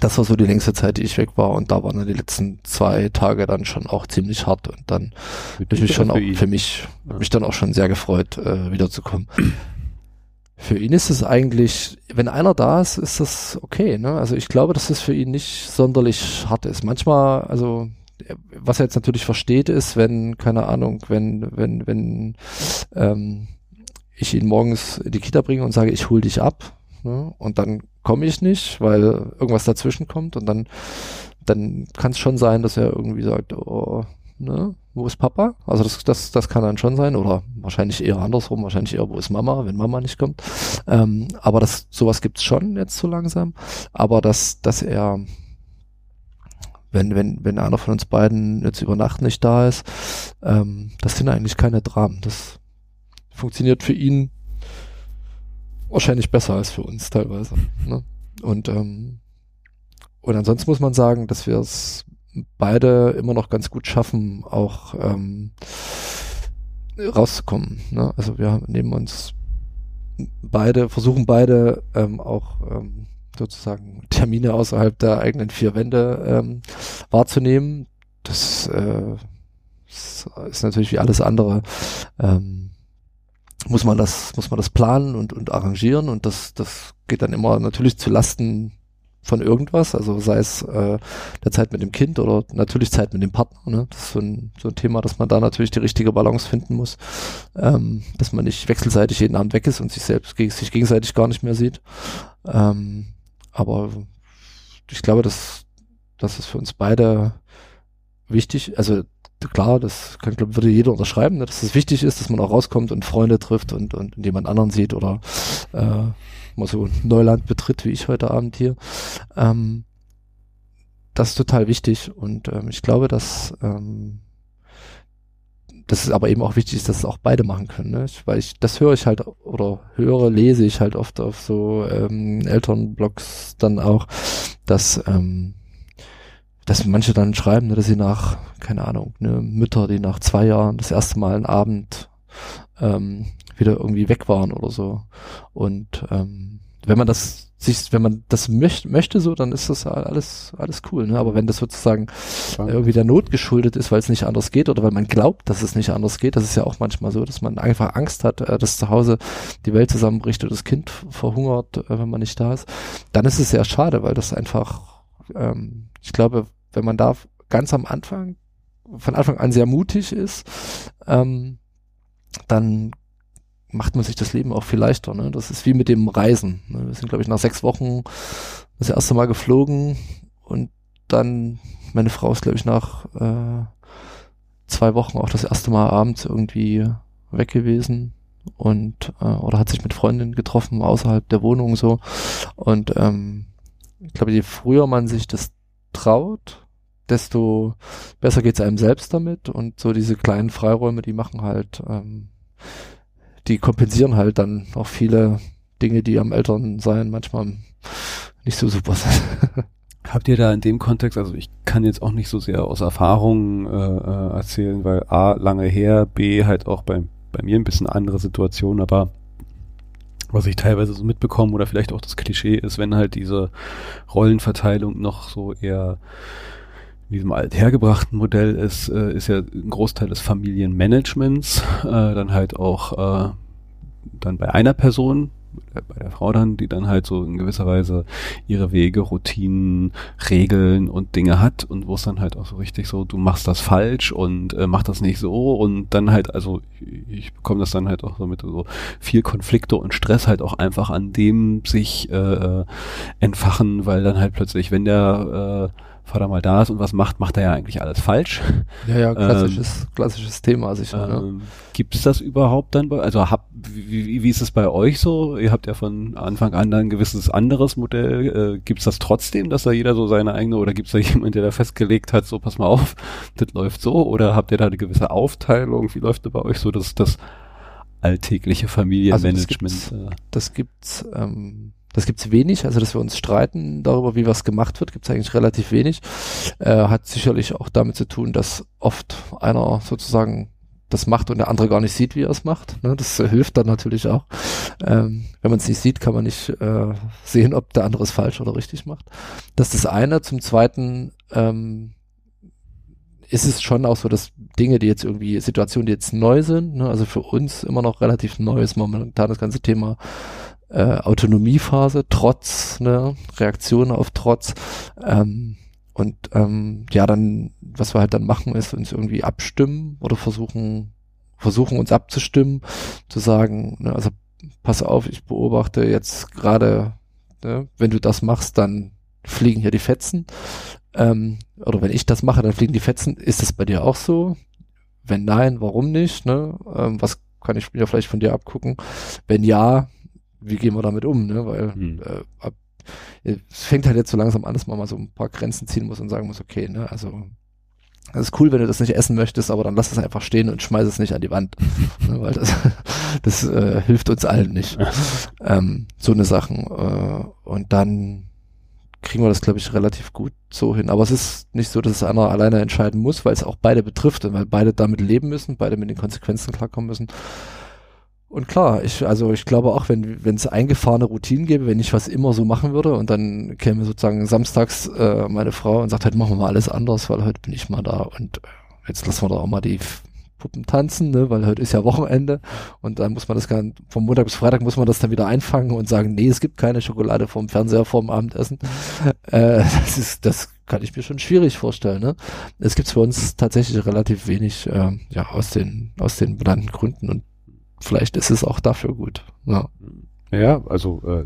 Das war so die längste Zeit, die ich weg war und da waren dann die letzten zwei Tage dann schon auch ziemlich hart und dann habe ich mich schon auch für mich, ja. mich dann auch schon sehr gefreut, äh, wiederzukommen für ihn ist es eigentlich, wenn einer da ist, ist das okay. Ne? Also ich glaube, dass es für ihn nicht sonderlich hart ist. Manchmal, also was er jetzt natürlich versteht, ist, wenn, keine Ahnung, wenn, wenn, wenn ähm, ich ihn morgens in die Kita bringe und sage, ich hol dich ab, ne? und dann komme ich nicht, weil irgendwas dazwischen kommt und dann, dann kann es schon sein, dass er irgendwie sagt, oh, ne, wo ist Papa? Also das, das, das kann dann schon sein oder wahrscheinlich eher andersrum, wahrscheinlich eher, wo ist Mama, wenn Mama nicht kommt. Ähm, aber das, sowas gibt's schon jetzt so langsam. Aber dass, dass er, wenn, wenn, wenn einer von uns beiden jetzt über Nacht nicht da ist, ähm, das sind eigentlich keine Dramen. Das funktioniert für ihn wahrscheinlich besser als für uns teilweise. Ne? Und, ähm, und ansonsten muss man sagen, dass wir es beide immer noch ganz gut schaffen, auch ähm, rauszukommen. Ne? Also wir nehmen uns beide, versuchen beide ähm, auch ähm, sozusagen Termine außerhalb der eigenen vier Wände ähm, wahrzunehmen. Das, äh, ist natürlich wie alles andere. Ähm, muss man das, muss man das planen und, und arrangieren und das, das geht dann immer natürlich zu Lasten von irgendwas, also sei es äh, der Zeit mit dem Kind oder natürlich Zeit mit dem Partner. Ne? Das ist so ein, so ein Thema, dass man da natürlich die richtige Balance finden muss, ähm, dass man nicht wechselseitig jeden Abend weg ist und sich selbst sich gegenseitig gar nicht mehr sieht. Ähm, aber ich glaube, dass, dass es für uns beide wichtig, also klar, das kann, glaube würde jeder unterschreiben, ne, dass es wichtig ist, dass man auch rauskommt und Freunde trifft und, und, jemand anderen sieht oder äh, mal so Neuland betritt, wie ich heute Abend hier. Ähm, das ist total wichtig und ähm, ich glaube, dass ähm, das ist aber eben auch wichtig, dass es auch beide machen können, ne? weil ich das höre ich halt oder höre, lese ich halt oft auf so ähm, Elternblogs dann auch, dass ähm, dass manche dann schreiben, ne, dass sie nach, keine Ahnung, ne, Mütter, die nach zwei Jahren das erste Mal einen Abend ähm, wieder irgendwie weg waren oder so. Und ähm, wenn man das sich, wenn man das möcht, möchte so, dann ist das alles, alles cool, ne? Aber wenn das sozusagen ja. irgendwie der Not geschuldet ist, weil es nicht anders geht oder weil man glaubt, dass es nicht anders geht, das ist ja auch manchmal so, dass man einfach Angst hat, äh, dass zu Hause die Welt zusammenbricht oder das Kind verhungert, äh, wenn man nicht da ist, dann ist es sehr schade, weil das einfach, ähm, ich glaube, wenn man da ganz am Anfang, von Anfang an sehr mutig ist, ähm, dann macht man sich das Leben auch viel leichter. Ne? Das ist wie mit dem Reisen. Ne? Wir sind, glaube ich, nach sechs Wochen das erste Mal geflogen und dann, meine Frau ist, glaube ich, nach äh, zwei Wochen auch das erste Mal abends irgendwie weg gewesen und äh, oder hat sich mit Freundinnen getroffen außerhalb der Wohnung so und ähm, ich glaube, je früher man sich das traut, desto besser geht's einem selbst damit und so diese kleinen Freiräume, die machen halt ähm, die kompensieren halt dann auch viele Dinge, die am Elternsein manchmal nicht so super sind. Habt ihr da in dem Kontext, also ich kann jetzt auch nicht so sehr aus Erfahrungen äh, äh, erzählen, weil A, lange her, B, halt auch bei, bei mir ein bisschen andere Situation, aber was ich teilweise so mitbekomme oder vielleicht auch das Klischee ist, wenn halt diese Rollenverteilung noch so eher in diesem althergebrachten Modell ist, äh, ist ja ein Großteil des Familienmanagements, äh, dann halt auch äh, dann bei einer Person, bei der Frau dann, die dann halt so in gewisser Weise ihre Wege, Routinen, Regeln und Dinge hat und wo es dann halt auch so richtig so, du machst das falsch und äh, mach das nicht so und dann halt, also ich, ich bekomme das dann halt auch so mit so viel Konflikte und Stress halt auch einfach an dem sich äh, äh entfachen, weil dann halt plötzlich, wenn der äh, Vater mal da ist und was macht, macht er ja eigentlich alles falsch. Ja, ja, klassisches, ähm, klassisches Thema sicher. Ne? Ähm, Gibt es das überhaupt dann bei, also hab, wie, wie ist es bei euch so? Ihr habt ja von Anfang an ein gewisses anderes Modell. Äh, Gibt es das trotzdem, dass da jeder so seine eigene, oder gibt es da jemand, der da festgelegt hat, so pass mal auf, das läuft so? Oder habt ihr da eine gewisse Aufteilung? Wie läuft das bei euch so, dass das alltägliche Familienmanagement? Also das gibt's, das gibt's ähm, das gibt's wenig, also dass wir uns streiten darüber, wie was gemacht wird, gibt's eigentlich relativ wenig. Äh, hat sicherlich auch damit zu tun, dass oft einer sozusagen das macht und der andere gar nicht sieht, wie er es macht. Ne? Das äh, hilft dann natürlich auch. Ähm, wenn man es nicht sieht, kann man nicht äh, sehen, ob der andere es falsch oder richtig macht. Das ist das eine. Zum Zweiten ähm, ist es schon auch so, dass Dinge, die jetzt irgendwie, Situationen, die jetzt neu sind, ne? also für uns immer noch relativ neu ist momentan das ganze Thema äh, Autonomiephase, Trotz, ne, Reaktion auf Trotz. Ähm, und ähm, ja, dann, was wir halt dann machen, ist uns irgendwie abstimmen oder versuchen, versuchen uns abzustimmen, zu sagen, ne, also pass auf, ich beobachte jetzt gerade, ne, wenn du das machst, dann fliegen hier die Fetzen. Ähm, oder wenn ich das mache, dann fliegen die Fetzen. Ist das bei dir auch so? Wenn nein, warum nicht? Ne? Ähm, was kann ich mir vielleicht von dir abgucken? Wenn ja, wie gehen wir damit um, ne? Weil hm. äh, ab, es fängt halt jetzt so langsam an, dass man mal so ein paar Grenzen ziehen muss und sagen muss, okay, ne, also das ist cool, wenn du das nicht essen möchtest, aber dann lass es einfach stehen und schmeiß es nicht an die Wand, ne, weil das, das äh, hilft uns allen nicht. ähm, so eine Sachen. Äh, und dann kriegen wir das, glaube ich, relativ gut so hin. Aber es ist nicht so, dass es einer alleine entscheiden muss, weil es auch beide betrifft und weil beide damit leben müssen, beide mit den Konsequenzen klarkommen müssen. Und klar, ich, also ich glaube auch, wenn wenn es eingefahrene Routinen gäbe, wenn ich was immer so machen würde und dann käme sozusagen samstags äh, meine Frau und sagt halt, machen wir mal alles anders, weil heute bin ich mal da und äh, jetzt lassen wir da auch mal die Puppen tanzen, ne, weil heute ist ja Wochenende und dann muss man das gar vom Montag bis Freitag muss man das dann wieder einfangen und sagen, nee, es gibt keine Schokolade vom Fernseher vorm Abendessen. äh, das ist, das kann ich mir schon schwierig vorstellen. Ne? Es gibt für uns tatsächlich relativ wenig, äh, ja, aus den aus den benannten Gründen und vielleicht ist es auch dafür gut. Ja, ja also äh,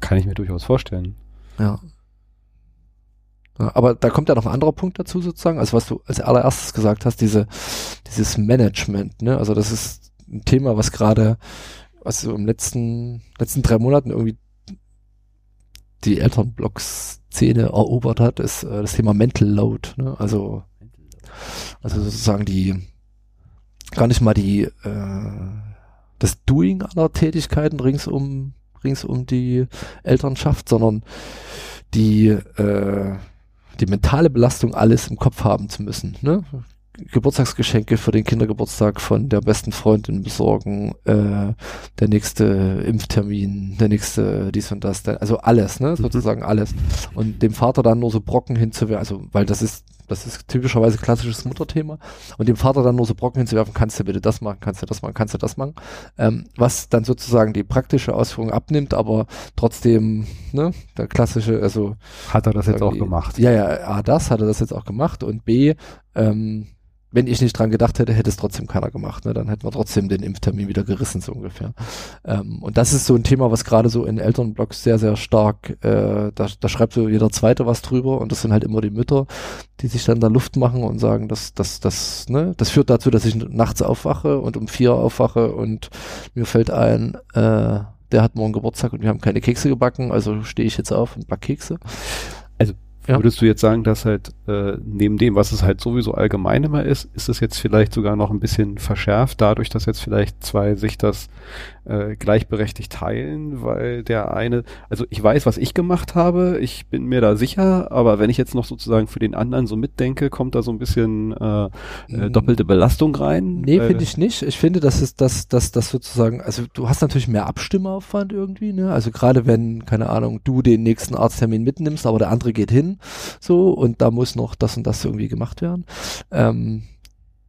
kann ich mir durchaus vorstellen. Ja. ja. Aber da kommt ja noch ein anderer Punkt dazu sozusagen, also was du als allererstes gesagt hast, diese, dieses Management, ne? Also das ist ein Thema, was gerade, was so im letzten, letzten drei Monaten irgendwie die Elternblocks-Szene erobert hat, ist äh, das Thema Mental Load, ne? Also, also sozusagen die, gar nicht mal die, äh, das Doing aller Tätigkeiten rings um, rings um die Elternschaft, sondern die, äh, die mentale Belastung, alles im Kopf haben zu müssen. Ne? Geburtstagsgeschenke für den Kindergeburtstag von der besten Freundin besorgen, äh, der nächste Impftermin, der nächste dies und das, also alles, ne, mhm. sozusagen alles. Und dem Vater dann nur so Brocken hinzuwerfen, also weil das ist das ist typischerweise klassisches Mutterthema. Und dem Vater dann nur so Brocken hinzuwerfen, kannst du bitte das machen, kannst du das machen, kannst du das machen. Ähm, was dann sozusagen die praktische Ausführung abnimmt, aber trotzdem, ne, der klassische, also. Hat er das jetzt auch gemacht? Ja, ja, A, das hat er das jetzt auch gemacht und B, ähm, wenn ich nicht dran gedacht hätte, hätte es trotzdem keiner gemacht. Ne? Dann hätten wir trotzdem den Impftermin wieder gerissen, so ungefähr. Ähm, und das ist so ein Thema, was gerade so in Elternblogs sehr, sehr stark, äh, da, da schreibt so jeder Zweite was drüber und das sind halt immer die Mütter, die sich dann da Luft machen und sagen, dass das, das, ne, das führt dazu, dass ich nachts aufwache und um vier aufwache und mir fällt ein, äh, der hat morgen Geburtstag und wir haben keine Kekse gebacken, also stehe ich jetzt auf und back Kekse. Also ja. Würdest du jetzt sagen, dass halt äh, neben dem, was es halt sowieso allgemein immer ist, ist es jetzt vielleicht sogar noch ein bisschen verschärft, dadurch, dass jetzt vielleicht zwei sich das äh, gleichberechtigt teilen, weil der eine, also ich weiß, was ich gemacht habe, ich bin mir da sicher, aber wenn ich jetzt noch sozusagen für den anderen so mitdenke, kommt da so ein bisschen äh, äh, doppelte Belastung rein? Nee, finde ich nicht. Ich finde, dass es dass, dass, dass sozusagen, also du hast natürlich mehr Abstimmaufwand irgendwie, ne? Also gerade wenn, keine Ahnung, du den nächsten Arzttermin mitnimmst, aber der andere geht hin, so, und da muss noch das und das irgendwie gemacht werden. Ähm,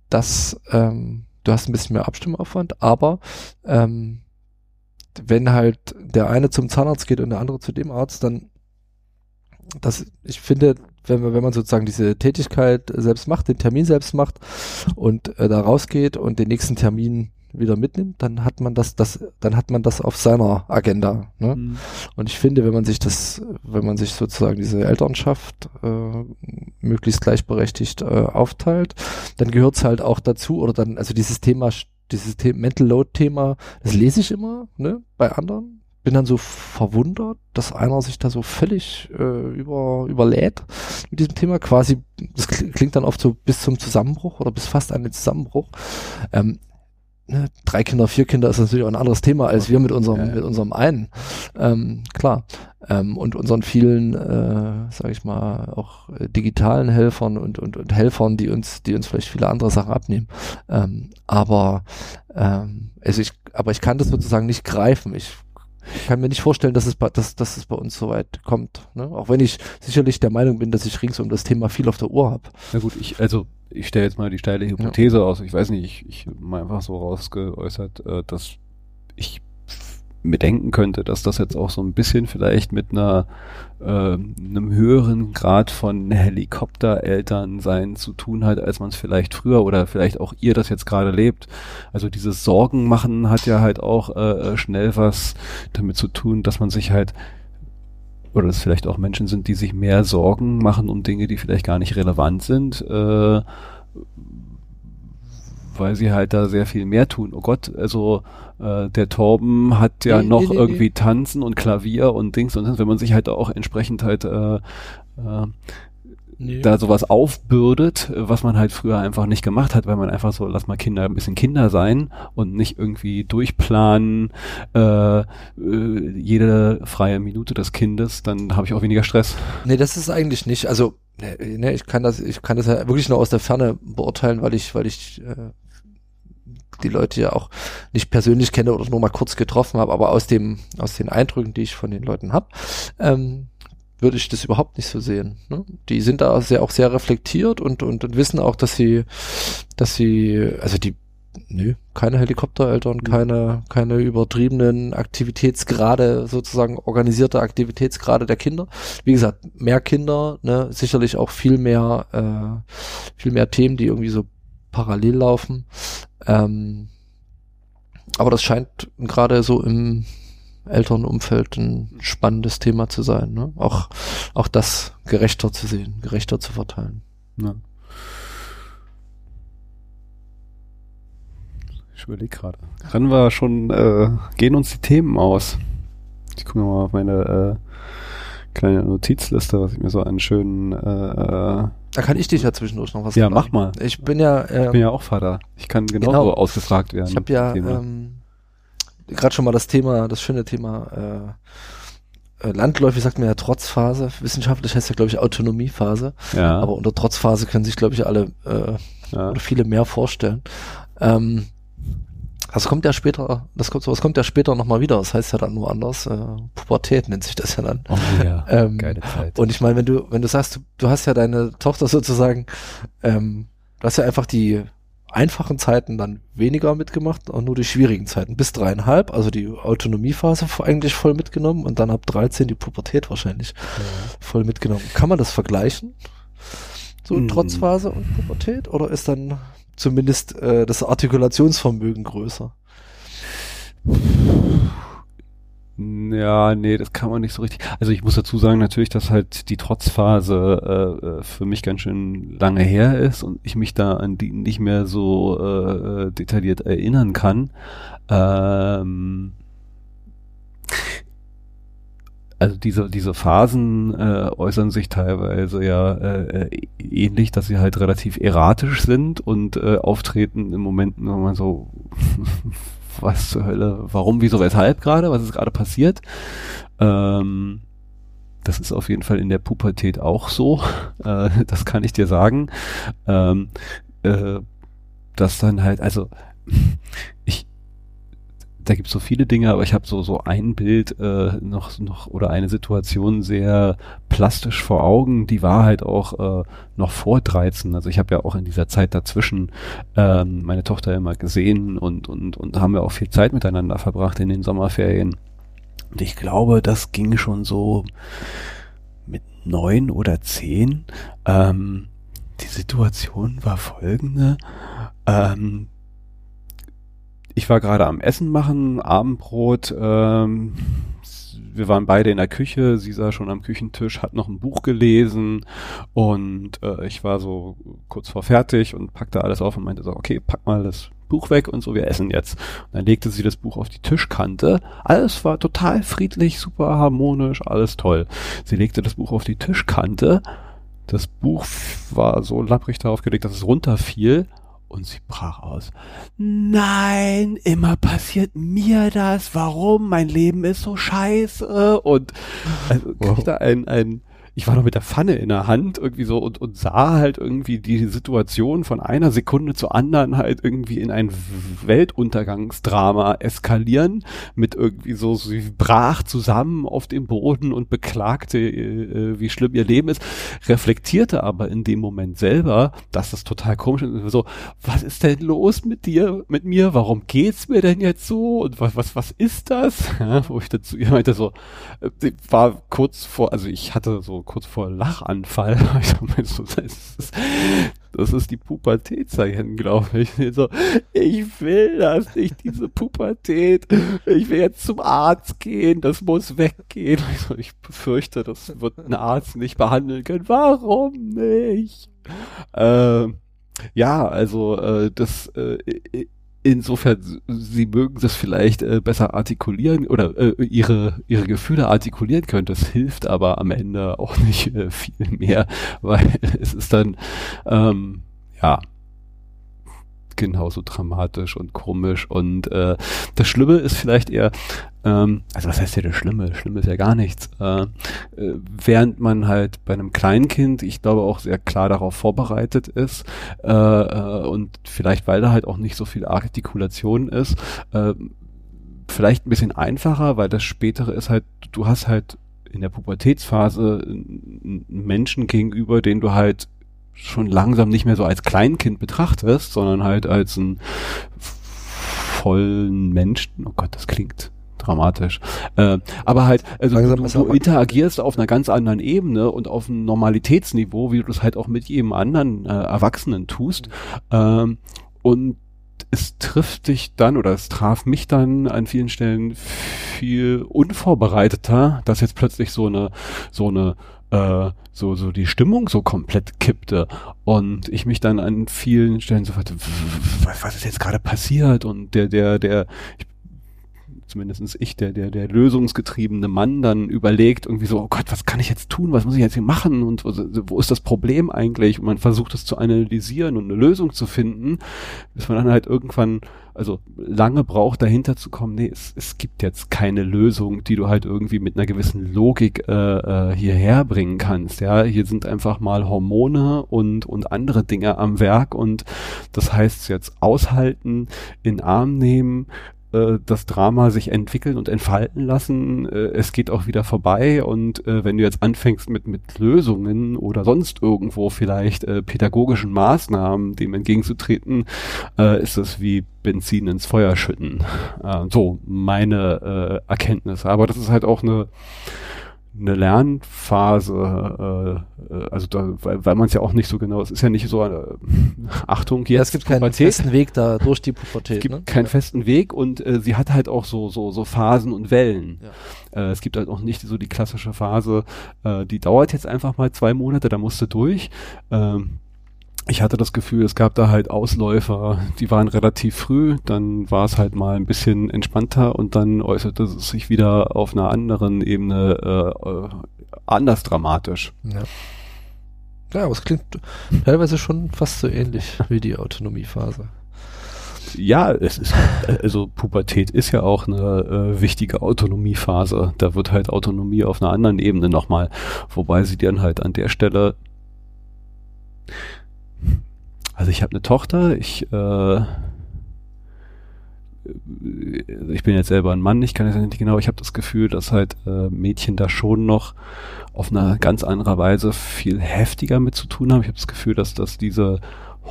das, ähm, du hast ein bisschen mehr Abstimmaufwand, aber ähm, wenn halt der eine zum Zahnarzt geht und der andere zu dem Arzt, dann das, ich finde, wenn man, wenn man sozusagen diese Tätigkeit selbst macht, den Termin selbst macht und äh, da rausgeht und den nächsten Termin wieder mitnimmt, dann hat man das, das, dann hat man das auf seiner Agenda. Ne? Mhm. Und ich finde, wenn man sich das, wenn man sich sozusagen diese Elternschaft äh, möglichst gleichberechtigt äh, aufteilt, dann gehört es halt auch dazu, oder dann, also dieses Thema, dieses The Mental Load-Thema, das lese ich immer, ne, bei anderen. Bin dann so verwundert, dass einer sich da so völlig äh, über, überlädt mit diesem Thema. Quasi, das klingt dann oft so bis zum Zusammenbruch oder bis fast an den Zusammenbruch. Ähm, ne, drei Kinder, vier Kinder ist natürlich auch ein anderes Thema als wir mit unserem, ja, ja. mit unserem einen. Ähm, klar. Ähm, und unseren vielen, äh, sage ich mal, auch äh, digitalen Helfern und, und, und Helfern, die uns, die uns vielleicht viele andere Sachen abnehmen. Ähm, aber ähm, also ich, aber ich kann das sozusagen nicht greifen. Ich ich kann mir nicht vorstellen, dass es, bei, dass, dass es bei uns so weit kommt. Ne? Auch wenn ich sicherlich der Meinung bin, dass ich rings um das Thema viel auf der Uhr habe. Na gut, ich, also ich stelle jetzt mal die steile Hypothese ja. aus. Ich weiß nicht, ich, ich mal einfach so rausgeäußert, äh, dass ich mir denken könnte, dass das jetzt auch so ein bisschen vielleicht mit einer äh, einem höheren Grad von Helikopterelternsein zu tun hat, als man es vielleicht früher oder vielleicht auch ihr das jetzt gerade lebt. Also dieses Sorgen machen hat ja halt auch äh, äh schnell was damit zu tun, dass man sich halt oder es vielleicht auch Menschen sind, die sich mehr Sorgen machen um Dinge, die vielleicht gar nicht relevant sind. Äh, weil sie halt da sehr viel mehr tun. Oh Gott, also äh, der Torben hat ja nee, noch nee, nee, irgendwie Tanzen und Klavier und Dings und wenn man sich halt auch entsprechend halt äh, äh, nee. da sowas aufbürdet, was man halt früher einfach nicht gemacht hat, weil man einfach so, lass mal Kinder ein bisschen Kinder sein und nicht irgendwie durchplanen äh, äh, jede freie Minute des Kindes, dann habe ich auch weniger Stress. Nee, das ist eigentlich nicht, also ne, ich kann das, ich kann das ja wirklich nur aus der Ferne beurteilen, weil ich, weil ich äh, die Leute ja auch nicht persönlich kenne oder nur mal kurz getroffen habe, aber aus dem, aus den Eindrücken, die ich von den Leuten habe, ähm, würde ich das überhaupt nicht so sehen. Ne? Die sind da sehr, auch sehr reflektiert und, und, und wissen auch, dass sie, dass sie, also die, nö, keine Helikoptereltern, mhm. keine, keine übertriebenen Aktivitätsgrade, sozusagen organisierte Aktivitätsgrade der Kinder. Wie gesagt, mehr Kinder, ne, sicherlich auch viel mehr, äh, viel mehr Themen, die irgendwie so parallel laufen. Ähm, aber das scheint gerade so im Elternumfeld ein spannendes Thema zu sein. Ne? Auch, auch das gerechter zu sehen, gerechter zu verteilen. Ja. Ich überlege gerade. Können wir schon, äh, gehen uns die Themen aus? Ich gucke mal auf meine äh, kleine Notizliste, was ich mir so einen schönen. Äh, äh da kann ich dich ja zwischendurch noch was Ja, mach mal. Ich bin ja. Äh, ich bin ja auch Vater. Ich kann genauso genau. ausgefragt werden. Ich habe ja ähm, gerade schon mal das Thema, das schöne Thema. Äh, äh landläufig sagt man ja Trotzphase. Wissenschaftlich heißt ja, glaube ich, Autonomiephase. Ja. Aber unter Trotzphase können sich, glaube ich, alle äh, ja. oder viele mehr vorstellen. Ähm, das kommt ja später, das kommt, sowas kommt ja später nochmal wieder. Das heißt ja dann nur anders. Äh, Pubertät nennt sich das ja dann. Oh ja, ähm, geile Zeit. Und ich meine, wenn du, wenn du sagst, du, du hast ja deine Tochter sozusagen, ähm, du hast ja einfach die einfachen Zeiten dann weniger mitgemacht und nur die schwierigen Zeiten bis dreieinhalb, also die Autonomiephase eigentlich voll mitgenommen und dann ab 13 die Pubertät wahrscheinlich ja. voll mitgenommen. Kann man das vergleichen? So mm. Trotzphase und Pubertät? Oder ist dann zumindest äh, das Artikulationsvermögen größer. Ja, nee, das kann man nicht so richtig. Also ich muss dazu sagen natürlich, dass halt die Trotzphase äh, äh, für mich ganz schön lange her ist und ich mich da an die nicht mehr so äh, äh detailliert erinnern kann. Ähm, also diese, diese Phasen äh, äußern sich teilweise ja äh, äh, ähnlich, dass sie halt relativ erratisch sind und äh, auftreten im Moment nochmal so, was zur Hölle, warum, wieso, weshalb gerade, was ist gerade passiert. Ähm, das ist auf jeden Fall in der Pubertät auch so, äh, das kann ich dir sagen. Ähm, äh, dass dann halt, also ich, da gibt es so viele Dinge, aber ich habe so so ein Bild äh, noch noch oder eine Situation sehr plastisch vor Augen. Die war halt auch äh, noch vor 13. Also ich habe ja auch in dieser Zeit dazwischen ähm, meine Tochter immer gesehen und und und haben ja auch viel Zeit miteinander verbracht in den Sommerferien. Und ich glaube, das ging schon so mit neun oder zehn. Ähm, die Situation war folgende. Ähm, ich war gerade am Essen machen, Abendbrot, ähm, wir waren beide in der Küche, sie sah schon am Küchentisch, hat noch ein Buch gelesen und äh, ich war so kurz vor fertig und packte alles auf und meinte so, okay, pack mal das Buch weg und so, wir essen jetzt. Und dann legte sie das Buch auf die Tischkante. Alles war total friedlich, super harmonisch, alles toll. Sie legte das Buch auf die Tischkante. Das Buch war so lapprig darauf gelegt, dass es runterfiel und sie brach aus. Nein, immer passiert mir das. Warum? Mein Leben ist so scheiße. Und also kriegte ein, ein, ich war noch mit der Pfanne in der Hand irgendwie so und, und sah halt irgendwie die Situation von einer Sekunde zur anderen halt irgendwie in ein Weltuntergangsdrama eskalieren mit irgendwie so, sie brach zusammen auf dem Boden und beklagte, äh, wie schlimm ihr Leben ist, reflektierte aber in dem Moment selber, dass das total komisch ist, so, was ist denn los mit dir, mit mir, warum geht's mir denn jetzt so? Und was, was, was ist das? Ja, wo ich dazu ihr meinte so, äh, war kurz vor, also ich hatte so kurz vor Lachanfall. das, ist, das ist die Pubertätzeichen, glaube ich. So, ich will das nicht, diese Pubertät. Ich will jetzt zum Arzt gehen, das muss weggehen. Ich befürchte, das wird ein Arzt nicht behandeln können. Warum nicht? Äh, ja, also äh, das äh, insofern, sie mögen das vielleicht äh, besser artikulieren oder äh, ihre, ihre Gefühle artikulieren können. Das hilft aber am Ende auch nicht äh, viel mehr, weil es ist dann, ähm, ja, genauso dramatisch und komisch. Und äh, das Schlimme ist vielleicht eher, ähm, also was heißt ja das Schlimme? Schlimme ist ja gar nichts. Äh, während man halt bei einem Kleinkind, ich glaube auch sehr klar darauf vorbereitet ist äh, äh, und vielleicht weil da halt auch nicht so viel Artikulation ist, äh, vielleicht ein bisschen einfacher, weil das Spätere ist halt, du hast halt in der Pubertätsphase einen Menschen gegenüber, den du halt schon langsam nicht mehr so als Kleinkind betrachtest, sondern halt als einen vollen Menschen. Oh Gott, das klingt dramatisch. Äh, aber halt, also langsam du, du interagierst auf einer ganz anderen Ebene und auf einem Normalitätsniveau, wie du das halt auch mit jedem anderen äh, Erwachsenen tust. Ähm, und es trifft dich dann oder es traf mich dann an vielen Stellen viel unvorbereiteter, dass jetzt plötzlich so eine so eine äh, so, so die Stimmung so komplett kippte und ich mich dann an vielen Stellen so fragte, was ist jetzt gerade passiert? Und der, der, der, ich zumindestens ich, der, der, der lösungsgetriebene Mann dann überlegt, irgendwie so, oh Gott, was kann ich jetzt tun, was muss ich jetzt hier machen und wo, wo ist das Problem eigentlich? Und man versucht es zu analysieren und eine Lösung zu finden, bis man dann halt irgendwann, also lange braucht, dahinter zu kommen, nee, es, es gibt jetzt keine Lösung, die du halt irgendwie mit einer gewissen Logik äh, äh, hierher bringen kannst. Ja, hier sind einfach mal Hormone und, und andere Dinge am Werk und das heißt jetzt aushalten, in Arm nehmen, äh, das Drama sich entwickeln und entfalten lassen. Äh, es geht auch wieder vorbei und äh, wenn du jetzt anfängst mit, mit Lösungen oder sonst irgendwo vielleicht äh, pädagogischen Maßnahmen dem entgegenzutreten, äh, ist das wie Benzin ins Feuer schütten. Äh, so meine äh, Erkenntnisse. Aber das ist halt auch eine eine Lernphase, äh, äh, also da, weil, weil man es ja auch nicht so genau, es ist ja nicht so eine Achtung jetzt. Ja, es gibt Pubertät. keinen festen Weg da durch die Pubertät. Es gibt ne? keinen ja. festen Weg und äh, sie hat halt auch so so so Phasen und Wellen. Ja. Äh, es gibt halt auch nicht so die klassische Phase, äh, die dauert jetzt einfach mal zwei Monate, da musst du durch. Ähm, ich hatte das Gefühl, es gab da halt Ausläufer, die waren relativ früh, dann war es halt mal ein bisschen entspannter und dann äußerte es sich wieder auf einer anderen Ebene äh, anders dramatisch. Ja. Ja, aber es klingt teilweise schon fast so ähnlich wie die Autonomiephase. Ja, es ist, also Pubertät ist ja auch eine äh, wichtige Autonomiephase. Da wird halt Autonomie auf einer anderen Ebene nochmal, wobei sie dann halt an der Stelle also ich habe eine Tochter, ich äh, ich bin jetzt selber ein Mann, ich kann es nicht genau, ich habe das Gefühl, dass halt äh, Mädchen da schon noch auf eine ganz andere Weise viel heftiger mit zu tun haben. Ich habe das Gefühl, dass dass diese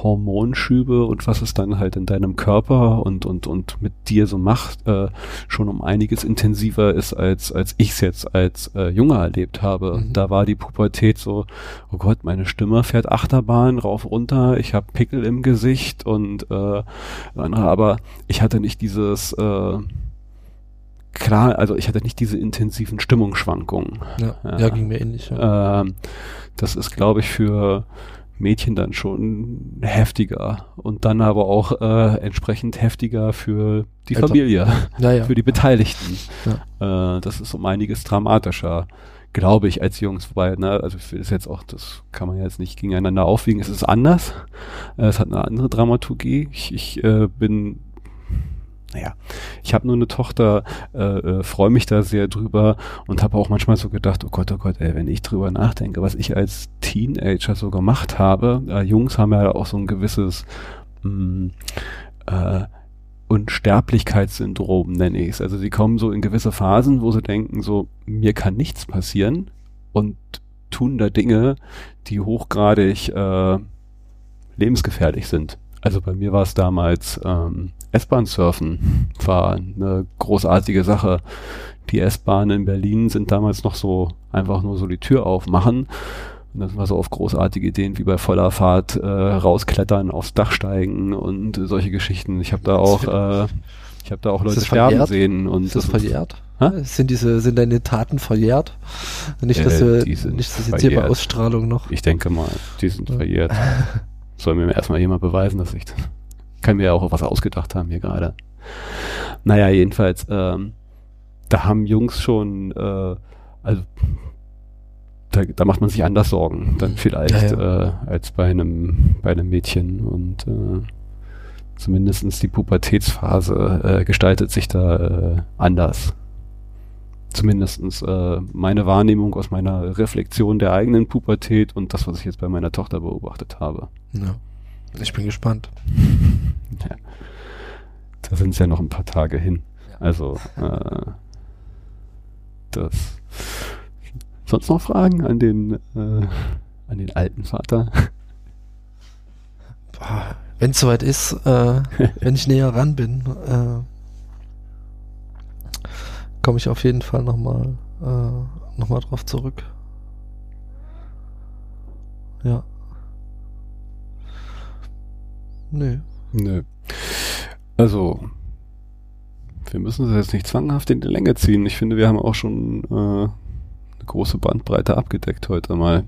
Hormonschübe und was es dann halt in deinem Körper und und und mit dir so macht, äh, schon um einiges intensiver ist als als ich es jetzt als äh, Junge erlebt habe. Mhm. Da war die Pubertät so, oh Gott, meine Stimme fährt Achterbahn rauf runter, ich habe Pickel im Gesicht und äh, aber ich hatte nicht dieses äh, klar, also ich hatte nicht diese intensiven Stimmungsschwankungen. Ja, ja. ja ging mir ähnlich. Ja. Ähm, das ist, glaube ich, für Mädchen dann schon heftiger und dann aber auch äh, entsprechend heftiger für die Eltern. Familie, ja, ja. für die Beteiligten. Ja. Äh, das ist um einiges dramatischer, glaube ich, als Jungs. Wobei, ne, also ist jetzt auch, das kann man jetzt nicht gegeneinander aufwiegen. Es ist anders. Äh, es hat eine andere Dramaturgie. Ich, ich äh, bin naja, ich habe nur eine Tochter, äh, äh, freue mich da sehr drüber und habe auch manchmal so gedacht, oh Gott, oh Gott, ey, wenn ich drüber nachdenke, was ich als Teenager so gemacht habe, äh, Jungs haben ja auch so ein gewisses mh, mm, äh, Unsterblichkeitssyndrom, nenne ich es. Also sie kommen so in gewisse Phasen, wo sie denken, so, mir kann nichts passieren und tun da Dinge, die hochgradig äh, lebensgefährlich sind. Also bei mir war es damals ähm, S-Bahn surfen, war eine großartige Sache. Die S-Bahnen in Berlin sind damals noch so einfach nur so die Tür aufmachen. Und das war so auf großartige Ideen wie bei voller Fahrt äh, rausklettern, aufs Dach steigen und solche Geschichten. Ich habe da auch äh, ich habe da auch Leute sterben verjährt? sehen und ist das, das verjährt? Ist, sind diese sind deine Taten verjährt? Nicht, dass äh, wir, nicht, dass jetzt hier bei Ausstrahlung noch. Ich denke mal, die sind verjährt. Soll mir erstmal jemand beweisen, dass ich kann mir ja auch was ausgedacht haben hier gerade. Naja, jedenfalls, ähm, da haben Jungs schon, äh, also da, da macht man sich anders Sorgen dann vielleicht ja, ja. Äh, als bei einem bei einem Mädchen und äh, zumindestens die Pubertätsphase äh, gestaltet sich da äh, anders. Zumindestens äh, meine Wahrnehmung aus meiner Reflexion der eigenen Pubertät und das, was ich jetzt bei meiner Tochter beobachtet habe. Ja. Ich bin gespannt. Ja. Da sind es ja noch ein paar Tage hin. Also, äh, das. Sonst noch Fragen an den, äh, an den alten Vater? Wenn es soweit ist, äh, wenn ich näher ran bin, äh, komme ich auf jeden Fall nochmal äh, noch drauf zurück. Ja. Nö. Nö. Also, wir müssen es jetzt nicht zwanghaft in die Länge ziehen. Ich finde, wir haben auch schon äh, eine große Bandbreite abgedeckt heute mal.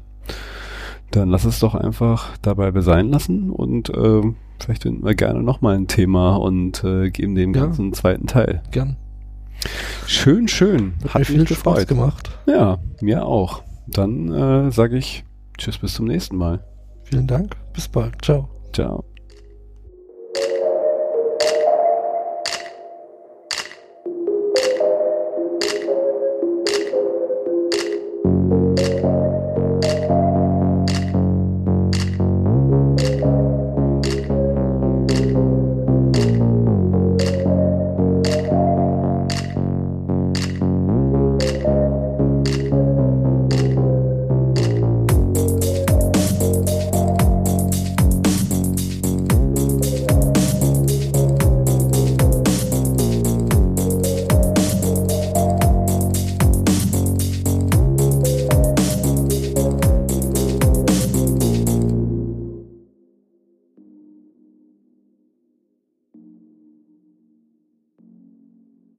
Dann lass es doch einfach dabei sein lassen und äh, vielleicht finden wir gerne nochmal ein Thema und äh, geben dem ja. Ganzen einen zweiten Teil. Gern. Schön, schön. Hat, Hat mir viel gefreut. Spaß gemacht. Ja, mir auch. Dann äh, sage ich Tschüss bis zum nächsten Mal. Vielen Dank. Bis bald. Ciao. Ciao.